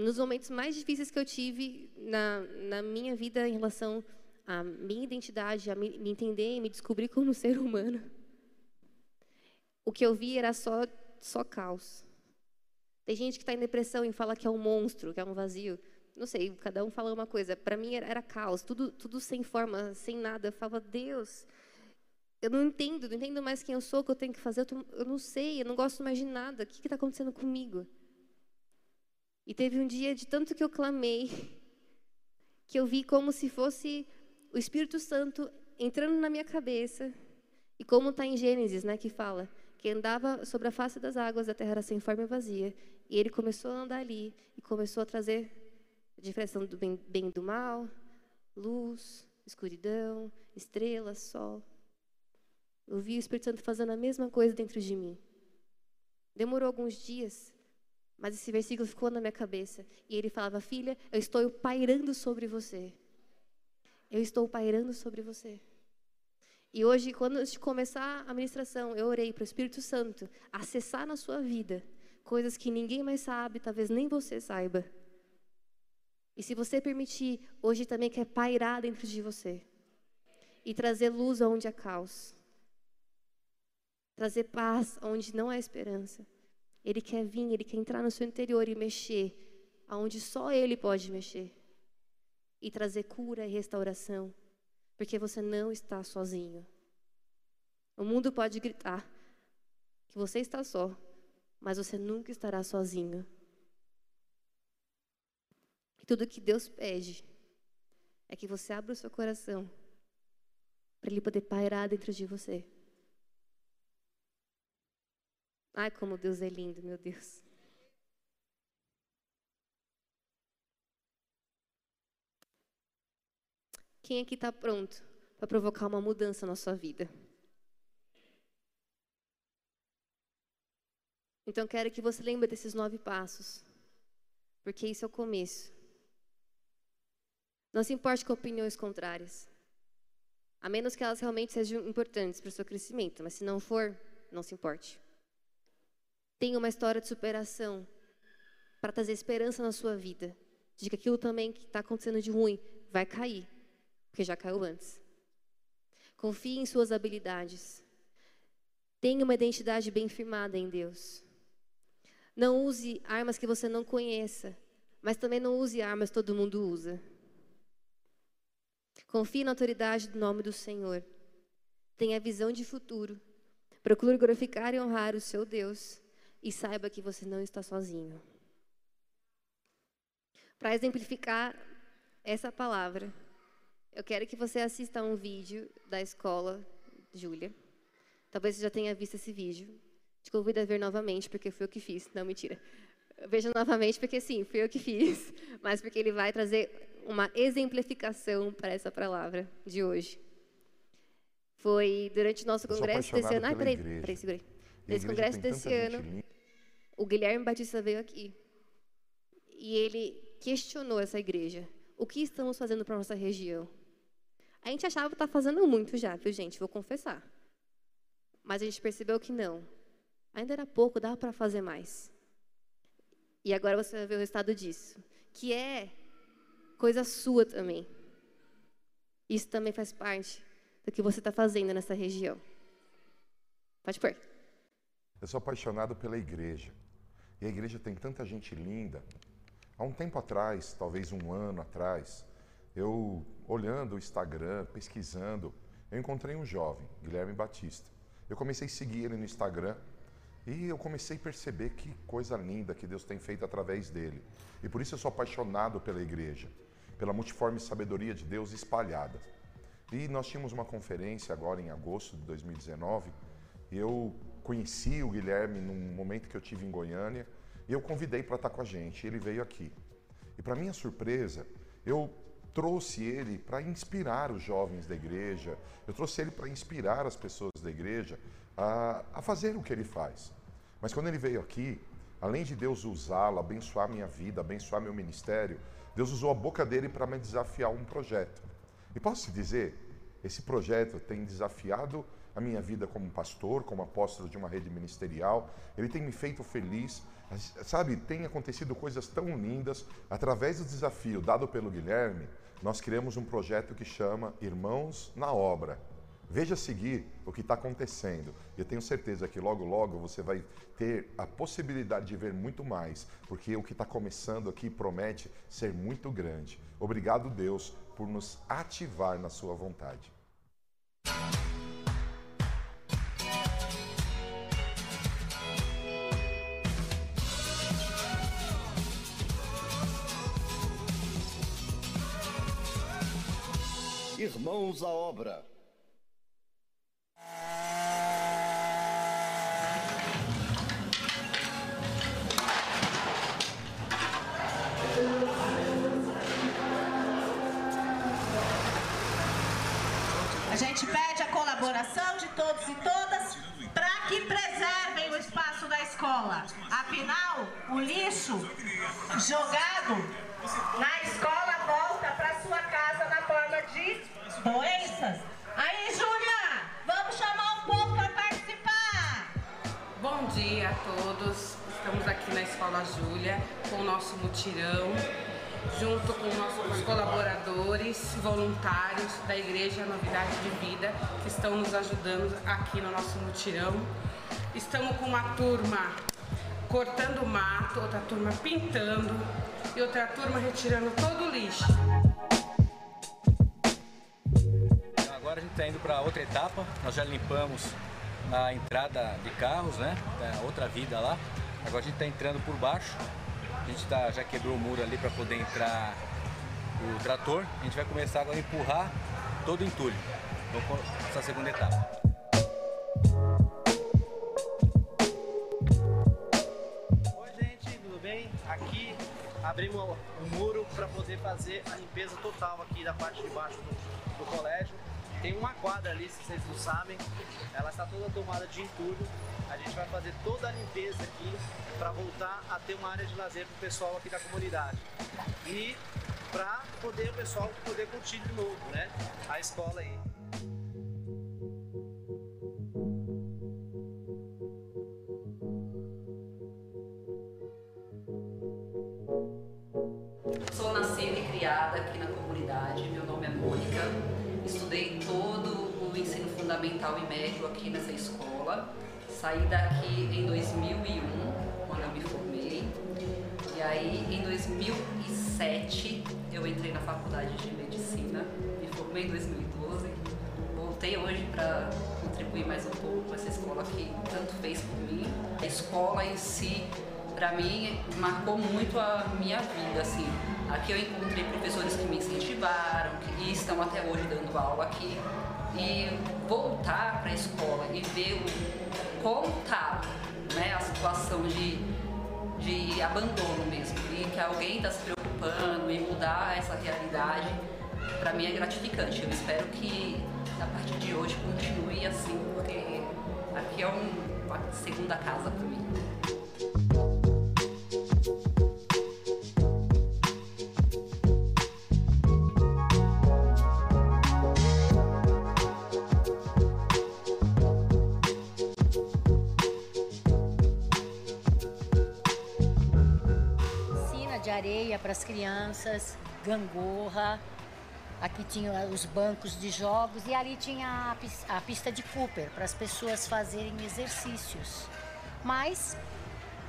Nos momentos mais difíceis que eu tive na, na minha vida em relação à minha identidade, a me, me entender e me descobrir como ser humano, o que eu vi era só só caos. Tem gente que está em depressão e fala que é um monstro, que é um vazio. Não sei, cada um fala uma coisa. Para mim era, era, caos, tudo, tudo sem forma, sem nada. Eu falava, Deus, eu não entendo, não entendo mais quem eu sou, o que eu tenho que fazer. Eu, tô, eu não sei, eu não gosto mais de nada. O que está acontecendo comigo? E teve um dia de tanto que eu clamei, que eu vi como se fosse o Espírito Santo entrando na minha cabeça. E como está em Gênesis, né, que fala que andava sobre a face das águas, a terra era sem forma e vazia. E ele começou a andar ali e começou a trazer a diferença do bem, bem e do mal, luz, escuridão, estrelas, sol. Eu vi o Espírito Santo fazendo a mesma coisa dentro de mim. Demorou alguns dias, mas esse versículo ficou na minha cabeça. E ele falava: Filha, eu estou pairando sobre você. Eu estou pairando sobre você. E hoje, quando de começar a ministração, eu orei para o Espírito Santo acessar na sua vida coisas que ninguém mais sabe, talvez nem você saiba. E se você permitir, hoje também quer pairar dentro de você e trazer luz onde há caos, trazer paz onde não há esperança. Ele quer vir, ele quer entrar no seu interior e mexer aonde só ele pode mexer e trazer cura e restauração porque você não está sozinho. O mundo pode gritar que você está só, mas você nunca estará sozinho. E tudo que Deus pede é que você abra o seu coração para Ele poder pairar dentro de você. Ai, como Deus é lindo, meu Deus. Quem aqui está pronto para provocar uma mudança na sua vida? Então, quero que você lembre desses nove passos, porque isso é o começo. Não se importe com opiniões contrárias, a menos que elas realmente sejam importantes para o seu crescimento, mas se não for, não se importe. Tenha uma história de superação para trazer esperança na sua vida, de que aquilo também que está acontecendo de ruim vai cair porque já caiu antes. Confie em suas habilidades. Tenha uma identidade bem firmada em Deus. Não use armas que você não conheça Mas também não use armas, todo mundo usa. Confie na autoridade do nome do Senhor. Tenha visão de futuro. Procure glorificar e honrar o seu Deus. E saiba que você não está sozinho. Para exemplificar essa palavra, eu quero que você assista a um vídeo da escola Júlia. Talvez você já tenha visto esse vídeo. Te convido a ver novamente, porque foi eu que fiz. Não, mentira. Veja novamente, porque sim, fui eu que fiz. Mas porque ele vai trazer uma exemplificação para essa palavra de hoje. Foi durante o nosso congresso desse ano. Ai, peraí, peraí, segurei. Nesse congresso desse ano, o Guilherme Batista veio aqui. E ele questionou essa igreja. O que estamos fazendo para nossa região? A gente achava que está fazendo muito já, viu, gente? Vou confessar. Mas a gente percebeu que não. Ainda era pouco, dava para fazer mais. E agora você vai ver o resultado disso, que é coisa sua também. Isso também faz parte do que você está fazendo nessa região. Pode pôr. Eu sou apaixonado pela igreja. E a igreja tem tanta gente linda. Há um tempo atrás, talvez um ano atrás, eu olhando o Instagram, pesquisando, eu encontrei um jovem, Guilherme Batista. Eu comecei a seguir ele no Instagram e eu comecei a perceber que coisa linda que Deus tem feito através dele. E por isso eu sou apaixonado pela igreja, pela multiforme sabedoria de Deus espalhada. E nós tínhamos uma conferência agora em agosto de 2019 e eu conheci o Guilherme num momento que eu tive em Goiânia e eu convidei para estar com a gente. Ele veio aqui. E para minha surpresa, eu trouxe ele para inspirar os jovens da igreja, eu trouxe ele para inspirar as pessoas da igreja a, a fazer o que ele faz. Mas quando ele veio aqui, além de Deus usá-lo, abençoar minha vida, abençoar meu ministério, Deus usou a boca dele para me desafiar um projeto. E posso te dizer, esse projeto tem desafiado a minha vida como pastor, como apóstolo de uma rede ministerial, ele tem me feito feliz. Sabe, tem acontecido coisas tão lindas. Através do desafio dado pelo Guilherme, nós criamos um projeto que chama Irmãos na Obra. Veja seguir o que está acontecendo. Eu tenho certeza que logo, logo você vai ter a possibilidade de ver muito mais, porque o que está começando aqui promete ser muito grande. Obrigado, Deus, por nos ativar na Sua vontade. Irmãos à obra. A gente pede a colaboração de todos e todas para que preservem o espaço da escola. Afinal, o lixo jogado Escola Júlia com o nosso mutirão, junto com nossos colaboradores, voluntários da Igreja Novidade de Vida, que estão nos ajudando aqui no nosso mutirão. Estamos com uma turma cortando mato, outra turma pintando e outra turma retirando todo o lixo. Agora a gente está indo para outra etapa, nós já limpamos a entrada de carros, né? Tá outra vida lá. Agora a gente está entrando por baixo. A gente tá, já quebrou o muro ali para poder entrar o trator. A gente vai começar agora a empurrar todo o entulho. Vamos para essa segunda etapa. Oi gente, tudo bem? Aqui abrimos o muro para poder fazer a limpeza total aqui da parte de baixo do, do colégio. Tem uma quadra ali, se vocês não sabem, ela está toda tomada de entulho. A gente vai fazer toda a limpeza aqui para voltar a ter uma área de lazer para o pessoal aqui da comunidade. E para poder o pessoal poder curtir de novo, né? A escola aí. Fundamental e médio aqui nessa escola. Saí daqui em 2001, quando eu me formei. E aí, em 2007, eu entrei na faculdade de medicina, me formei em 2012. Voltei hoje para contribuir mais um pouco com essa escola que tanto fez por mim. A escola em si, para mim, marcou muito a minha vida, assim. Aqui eu encontrei professores que me incentivaram e estão até hoje dando aula aqui. E voltar para a escola e ver o, como está né, a situação de, de abandono mesmo, e que alguém está se preocupando em mudar essa realidade, para mim é gratificante. Eu espero que a partir de hoje continue assim, porque aqui é um, uma segunda casa para mim. Crianças, gangorra. Aqui tinha os bancos de jogos e ali tinha a a pista de Cooper para as pessoas fazerem exercícios. Mas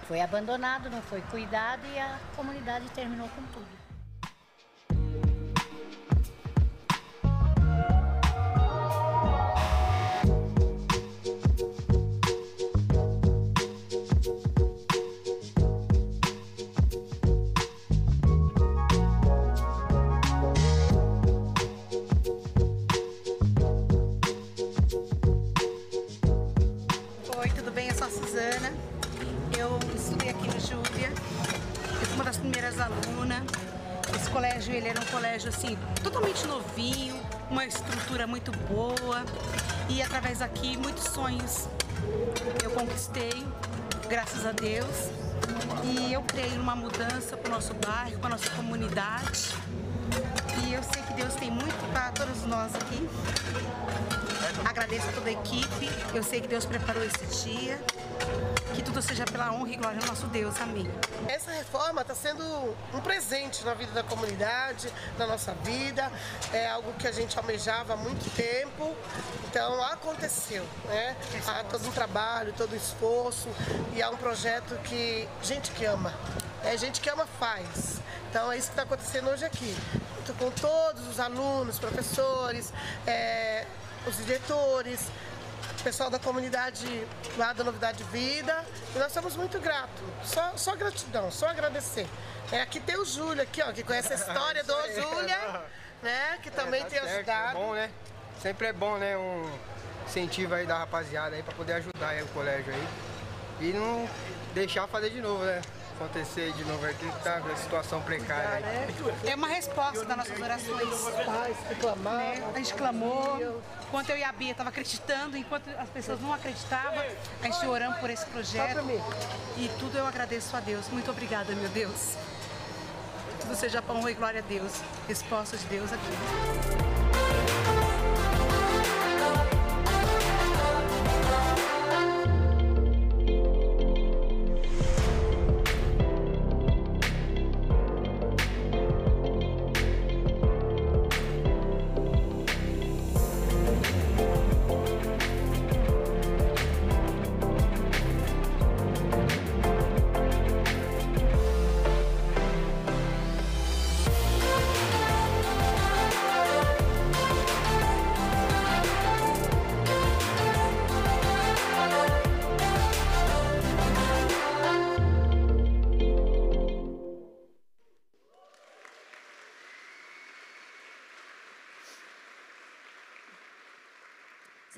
foi abandonado, não foi cuidado e a comunidade terminou com tudo. Bem? Eu sou a Suzana. Eu estudei aqui no Júlia. Eu fui uma das primeiras alunas. Esse colégio, ele era um colégio assim, totalmente novinho, uma estrutura muito boa. E através daqui, muitos sonhos eu conquistei, graças a Deus. E eu creio numa mudança para o nosso bairro, para a nossa comunidade. E eu sei que Deus tem muito para todos nós aqui. Agradeço a toda a equipe. Eu sei que Deus preparou esse dia. Que tudo seja pela honra e glória do nosso Deus. Amém. Essa reforma está sendo um presente na vida da comunidade, na nossa vida. É algo que a gente almejava há muito tempo. Então aconteceu, né? Há todo um trabalho, todo um esforço e há um projeto que gente que ama, é gente que ama faz. Então é isso que está acontecendo hoje aqui. Com todos os alunos, professores, é, os diretores, o pessoal da comunidade lá da Novidade Vida. E nós somos muito gratos. Só, só gratidão, só agradecer. É, aqui tem o Júlio, aqui, ó, que conhece a história do Júlia, né? Que também tá tem certo, ajudado. É bom, né? Sempre é bom, né? Um incentivo aí da rapaziada aí pra poder ajudar aí o colégio aí. E não deixar fazer de novo, né? Acontecer de novo aqui, que tá com a situação precária. É uma resposta das nossas orações. Né? A gente clamou. Enquanto eu e a Bia estavam acreditando, enquanto as pessoas não acreditavam, a gente orando por esse projeto. E tudo eu agradeço a Deus. Muito obrigada, meu Deus. Tudo seja honra e glória a Deus. Resposta de Deus aqui.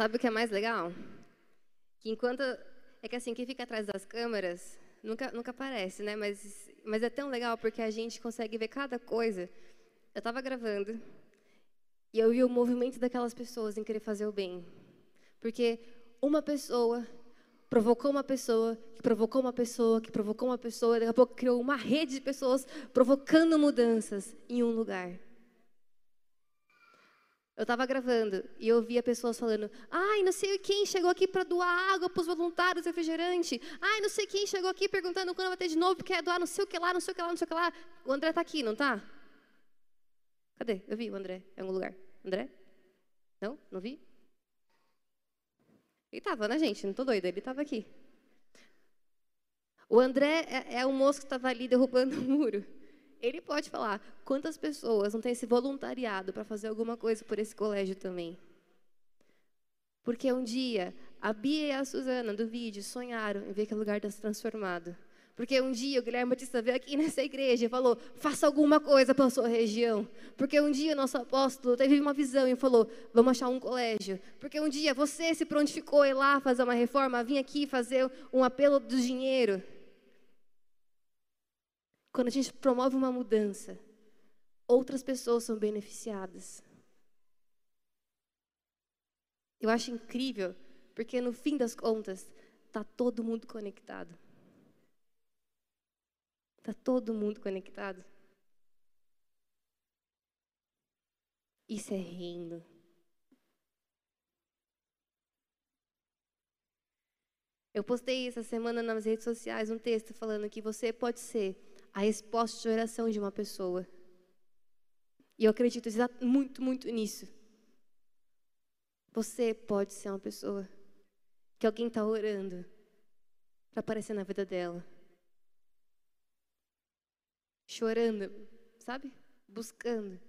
Sabe o que é mais legal? Que enquanto. É que assim, quem fica atrás das câmeras nunca, nunca aparece, né? Mas, mas é tão legal porque a gente consegue ver cada coisa. Eu estava gravando e eu vi o movimento daquelas pessoas em querer fazer o bem. Porque uma pessoa provocou uma pessoa, que provocou uma pessoa, que provocou uma pessoa, daqui a pouco criou uma rede de pessoas provocando mudanças em um lugar. Eu estava gravando e eu via pessoas falando: ai, não sei quem chegou aqui para doar água para os voluntários refrigerante. Ai, não sei quem chegou aqui perguntando quando vai ter de novo, porque quer doar não sei o que lá, não sei o que lá, não sei o que lá. O André está aqui, não tá? Cadê? Eu vi o André em algum lugar. André? Não? Não vi? Ele estava, né, gente? Não tô doida, ele estava aqui. O André é, é o moço que estava ali derrubando o muro. Ele pode falar quantas pessoas não têm esse voluntariado para fazer alguma coisa por esse colégio também. Porque um dia a Bia e a Suzana do vídeo sonharam em ver aquele lugar transformado. Porque um dia o Guilherme Batista veio aqui nessa igreja e falou: faça alguma coisa pela sua região. Porque um dia o nosso apóstolo teve uma visão e falou: vamos achar um colégio. Porque um dia você se prontificou a ir lá fazer uma reforma, vir aqui fazer um apelo do dinheiro. Quando a gente promove uma mudança, outras pessoas são beneficiadas. Eu acho incrível, porque no fim das contas, está todo mundo conectado. Está todo mundo conectado. Isso é reino. Eu postei essa semana nas redes sociais um texto falando que você pode ser a resposta de oração de uma pessoa. E eu acredito muito, muito nisso. Você pode ser uma pessoa que alguém está orando para aparecer na vida dela. Chorando, sabe? Buscando.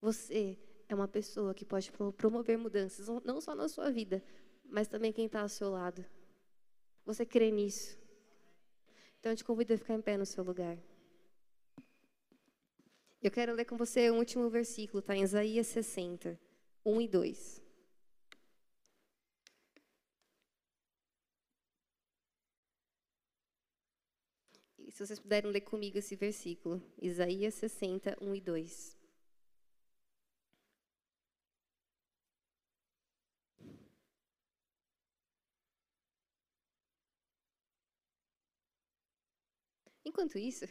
Você é uma pessoa que pode promover mudanças, não só na sua vida, mas também quem está ao seu lado. Você crê nisso? Então eu te convido a ficar em pé no seu lugar. Eu quero ler com você o último versículo, está em Isaías 60, 1 e 2. E se vocês puderem ler comigo esse versículo, Isaías 60, 1 e 2. Enquanto isso,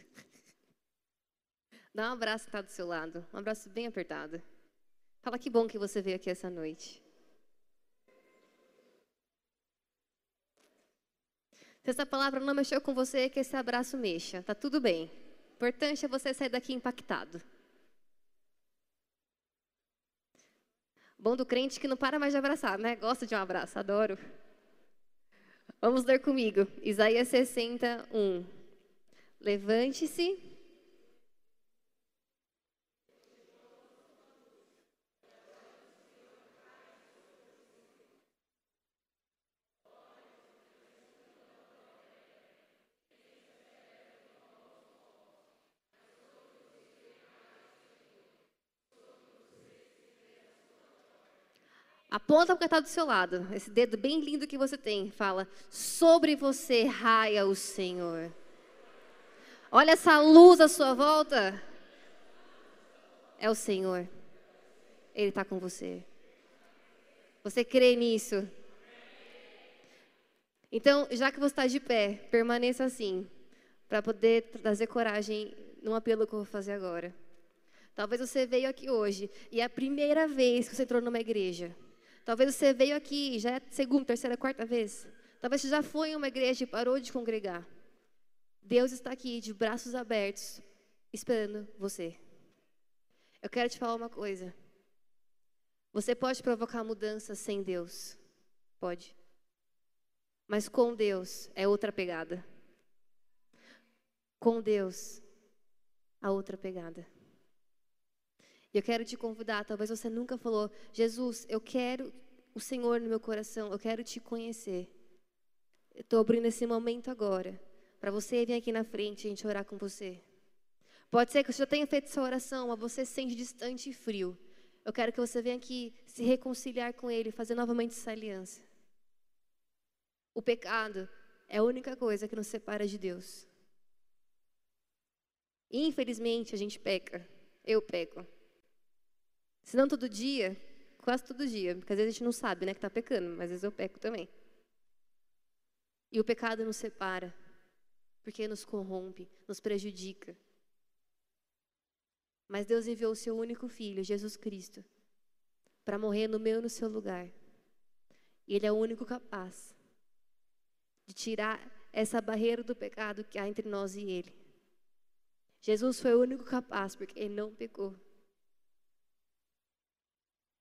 dá um abraço que está do seu lado, um abraço bem apertado. Fala que bom que você veio aqui essa noite. Se essa palavra não mexeu com você, que esse abraço mexa. Tá tudo bem. O importante é você sair daqui impactado. Bom do crente que não para mais de abraçar, né? Gosta de um abraço, adoro. Vamos ler comigo. Isaías 61. Levante-se. Aponta para o que está do seu lado. Esse dedo bem lindo que você tem. Fala: Sobre você raia o Senhor. Olha essa luz à sua volta. É o Senhor. Ele está com você. Você crê nisso? Então, já que você está de pé, permaneça assim, para poder trazer coragem no apelo que eu vou fazer agora. Talvez você veio aqui hoje e é a primeira vez que você entrou numa igreja. Talvez você veio aqui, já é a segunda, terceira, quarta vez. Talvez você já foi em uma igreja e parou de congregar. Deus está aqui de braços abertos, esperando você. Eu quero te falar uma coisa. Você pode provocar mudança sem Deus. Pode. Mas com Deus é outra pegada. Com Deus, a outra pegada. E eu quero te convidar, talvez você nunca falou, Jesus, eu quero o Senhor no meu coração, eu quero te conhecer. Estou abrindo esse momento agora para você vir aqui na frente e a gente orar com você. Pode ser que você já tenha feito essa oração, mas você se sente distante e frio. Eu quero que você venha aqui se reconciliar com Ele, fazer novamente essa aliança. O pecado é a única coisa que nos separa de Deus. Infelizmente, a gente peca. Eu peco. Se não todo dia, quase todo dia. Porque às vezes a gente não sabe né, que está pecando, mas às vezes eu peco também. E o pecado nos separa porque nos corrompe, nos prejudica. Mas Deus enviou o seu único filho, Jesus Cristo, para morrer no meu e no seu lugar. E Ele é o único capaz de tirar essa barreira do pecado que há entre nós e Ele. Jesus foi o único capaz, porque Ele não pecou.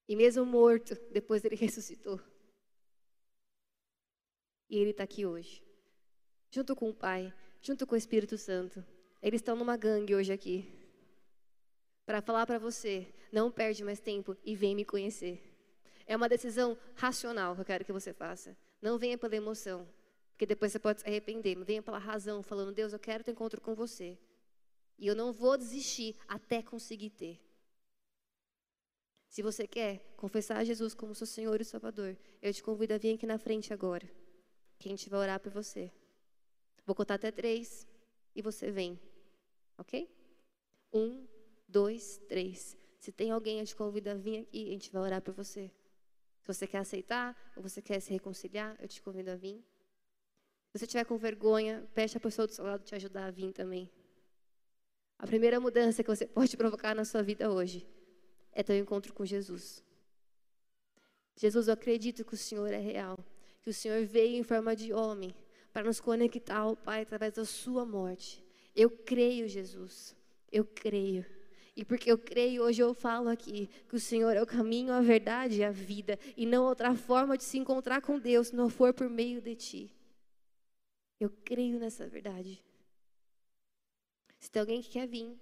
E mesmo morto, depois Ele ressuscitou. E Ele está aqui hoje. junto com o Pai, junto com o Espírito Santo. Eles estão numa gangue hoje aqui. Para falar para você, não perde mais tempo e vem me conhecer. É uma decisão racional que eu quero que você faça. Não venha pela emoção, porque depois você pode se arrepender. Venha pela razão, falando: Deus, eu quero ter encontro com você. E eu não vou desistir até conseguir ter. Se você quer confessar a Jesus como seu Senhor e Salvador, eu te convido a vir aqui na frente agora. Que a gente vai orar por você. Vou contar até três e você vem. Ok? Um, dois, três. Se tem alguém, eu te convido a vir aqui, a gente vai orar por você. Se você quer aceitar ou você quer se reconciliar, eu te convido a vir. Se você estiver com vergonha, peça a pessoa do seu lado te ajudar a vir também. A primeira mudança que você pode provocar na sua vida hoje é ter um encontro com Jesus. Jesus, eu acredito que o Senhor é real, que o Senhor veio em forma de homem para nos conectar ao Pai através da sua morte. Eu creio, Jesus. Eu creio. E porque eu creio, hoje eu falo aqui que o Senhor é o caminho, a verdade e a vida, e não outra forma de se encontrar com Deus se não for por meio de ti. Eu creio nessa verdade. Se tem alguém que quer vir,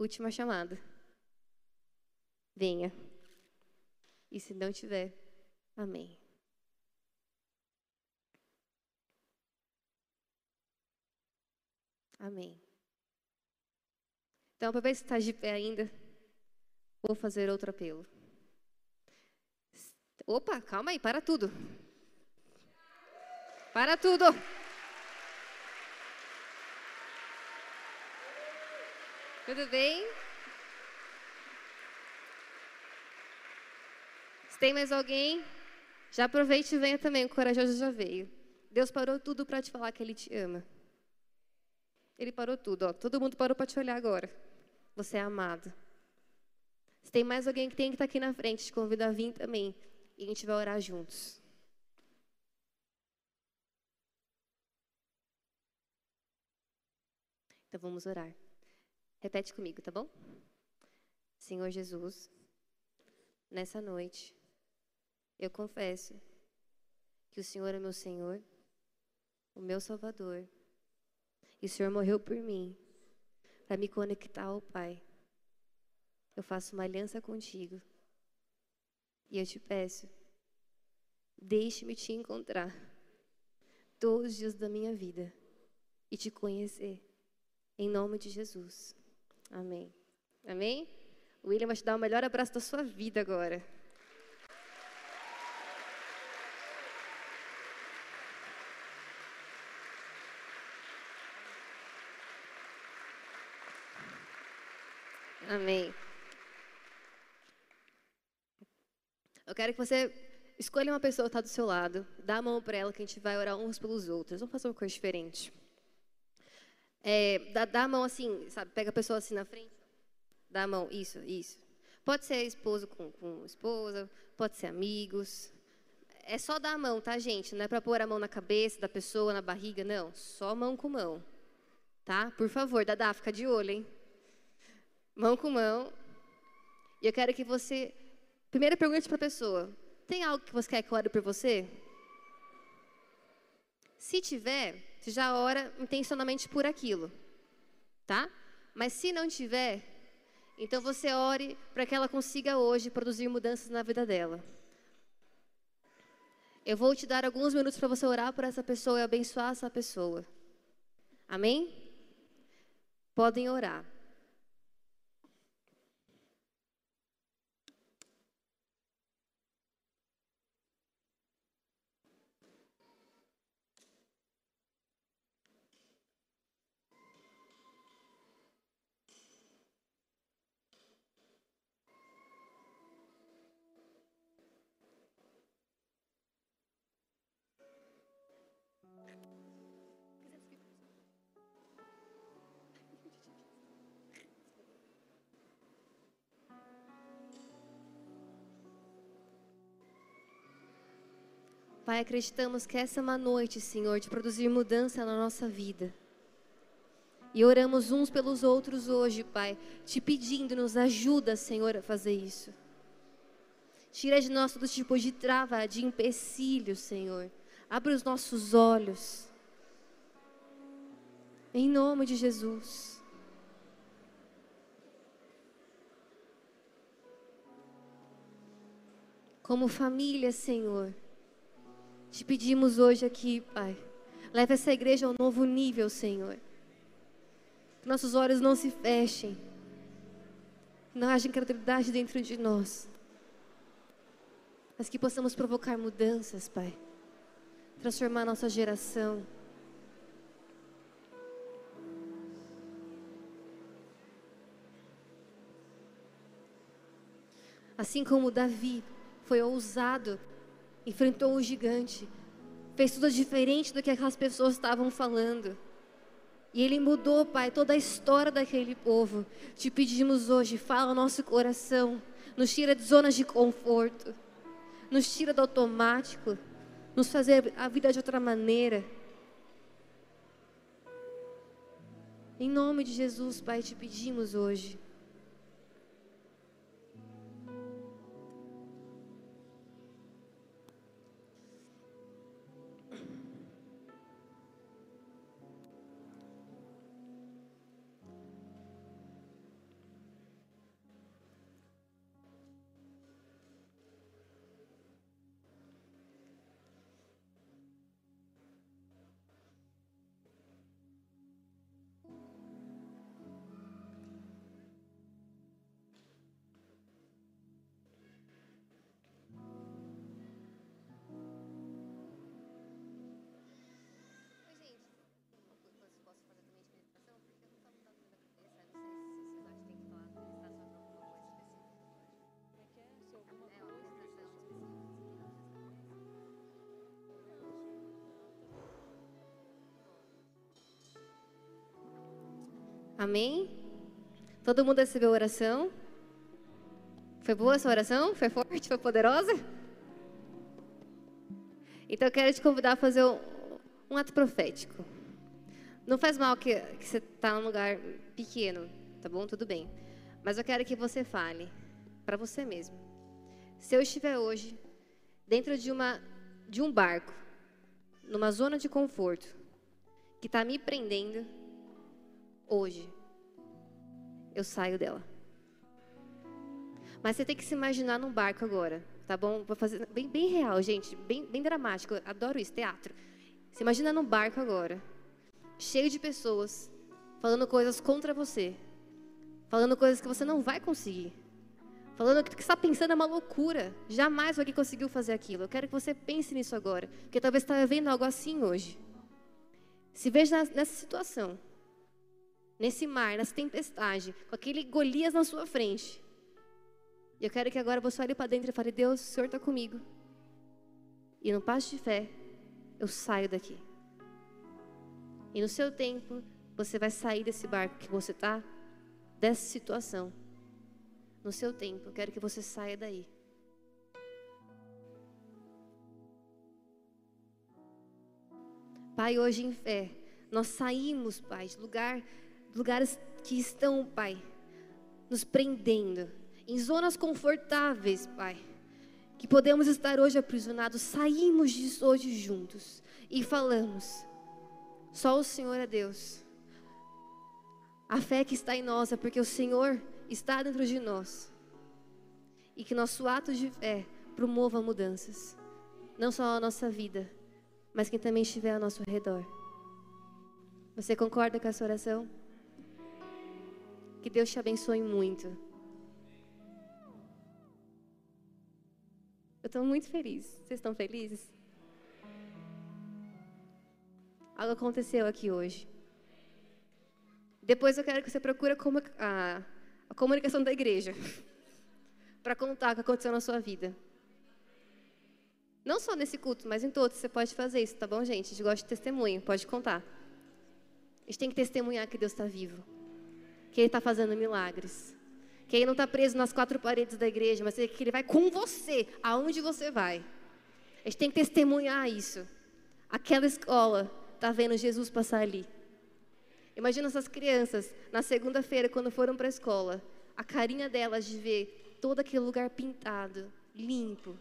última chamada. Venha. E se não tiver, amém. Amém. Então, para ver se está de pé ainda, vou fazer outro apelo. Opa, calma aí, para tudo. Para tudo. Tudo bem? Se tem mais alguém, já aproveite e venha também, o corajoso já veio. Deus parou tudo para te falar que Ele te ama. Ele parou tudo, ó. Todo mundo parou para te olhar agora. Você é amado. Se tem mais alguém que tem que estar tá aqui na frente, te convido a vir também. E a gente vai orar juntos. Então vamos orar. Repete comigo, tá bom? Senhor Jesus, nessa noite, eu confesso que o Senhor é meu Senhor, o meu Salvador e o Senhor morreu por mim para me conectar ao Pai. Eu faço uma aliança contigo. E eu te peço, deixe-me te encontrar todos os dias da minha vida e te conhecer. Em nome de Jesus. Amém. Amém? William vai te dar o melhor abraço da sua vida agora. Amém. Eu quero que você escolha uma pessoa que está do seu lado, dá a mão para ela que a gente vai orar uns pelos outros. Vamos fazer uma coisa diferente. É, dá, dá, a mão assim, sabe? Pega a pessoa assim na frente. Dá a mão, isso, isso. Pode ser esposo com, com esposa, pode ser amigos. É só dar a mão, tá, gente? Não é para pôr a mão na cabeça da pessoa, na barriga, não. Só mão com mão. Tá? Por favor, Dadá, fica de olho, hein? Mão com mão. E eu quero que você, primeiro pergunte para a pessoa: tem algo que você quer que eu ore por você? Se tiver, você já ora intencionalmente por aquilo, tá? Mas se não tiver, então você ore para que ela consiga hoje produzir mudanças na vida dela. Eu vou te dar alguns minutos para você orar por essa pessoa e abençoar essa pessoa. Amém? Podem orar. Pai, acreditamos que essa é uma noite, Senhor, de produzir mudança na nossa vida. E oramos uns pelos outros hoje, Pai, te pedindo, nos ajuda, Senhor, a fazer isso. Tira de nós todo tipo de trava, de empecilho, Senhor. Abre os nossos olhos. Em nome de Jesus. Como família, Senhor, te pedimos hoje aqui, Pai, leve essa igreja a um novo nível, Senhor. Que nossos olhos não se fechem, que não haja incredulidade dentro de nós, mas que possamos provocar mudanças, Pai, transformar nossa geração. Assim como Davi foi ousado, enfrentou o gigante, fez tudo diferente do que aquelas pessoas estavam falando. E ele mudou, Pai, toda a história daquele povo. Te pedimos hoje, fala ao nosso coração, nos tira de zonas de conforto, nos tira do automático, nos fazer a vida de outra maneira. Em nome de Jesus, Pai, te pedimos hoje. Amém? Todo mundo recebeu a oração? Foi boa essa oração? Foi forte? Foi poderosa? Então eu quero te convidar a fazer um, ato profético. Não faz mal que, que você está num lugar pequeno, tá bom? Tudo bem. Mas eu quero que você fale para você mesmo. Se eu estiver hoje dentro de, uma, de um barco, numa zona de conforto, que está me prendendo, hoje, eu saio dela. Mas você tem que se imaginar num barco agora, tá bom? Vou fazer bem, bem real, gente, bem, bem dramático. Eu adoro isso, teatro. Se imagina num barco agora, cheio de pessoas falando coisas contra você, falando coisas que você não vai conseguir, falando que que está pensando é uma loucura. Jamais alguém conseguiu fazer aquilo. Eu quero que você pense nisso agora, porque talvez está vendo algo assim hoje. Se veja nessa situação nesse mar, nessa tempestade, com aquele Golias na sua frente. E eu quero que agora você olhe para dentro e fale: Deus, o Senhor está comigo. E no passo de fé, eu saio daqui. E no seu tempo, você vai sair desse barco que você está, dessa situação. No seu tempo, eu quero que você saia daí. Pai, hoje em fé, nós saímos, Pai, de lugar lugares que estão, Pai, nos prendendo, em zonas confortáveis, Pai, que podemos estar hoje aprisionados, saímos disso hoje juntos e falamos: só o Senhor é Deus. A fé que está em nós é porque o Senhor está dentro de nós. E que nosso ato de fé promova mudanças, não só a nossa vida, mas quem também estiver ao nosso redor. Você concorda com essa oração? Que Deus te abençoe muito. Eu estou muito feliz. Vocês estão felizes? Algo aconteceu aqui hoje. Depois eu quero que você procure a, a comunicação da igreja para contar o que aconteceu na sua vida. Não só nesse culto, mas em todos. Você pode fazer isso, tá bom, gente? A gente gosta de testemunho, pode contar. A gente tem que testemunhar que Deus está vivo que Ele está fazendo milagres. Que Ele não está preso nas quatro paredes da igreja, mas que Ele vai com você, aonde você vai. A gente tem que testemunhar isso. Aquela escola está vendo Jesus passar ali. Imagina essas crianças, na segunda-feira, quando foram para a escola, a carinha delas de ver todo aquele lugar pintado, limpo.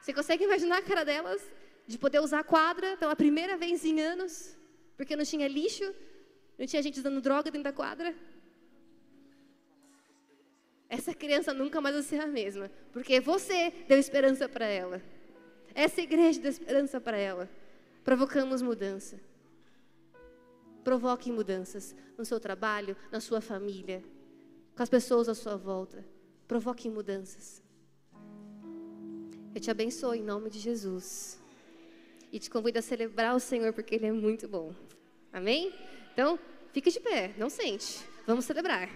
Você consegue imaginar a cara delas de poder usar a quadra pela primeira vez em anos, porque não tinha lixo, Não tinha gente usando droga dentro da quadra? Essa criança nunca mais vai ser a mesma, porque você deu esperança para ela. Essa igreja deu esperança para ela. Provocamos mudança. Provoque mudanças no seu trabalho, na sua família, com as pessoas à sua volta. Provoque mudanças. Eu te abençoo em nome de Jesus. E te convido a celebrar o Senhor porque Ele é muito bom. Amém? Então, fique de pé, não sente. Vamos celebrar.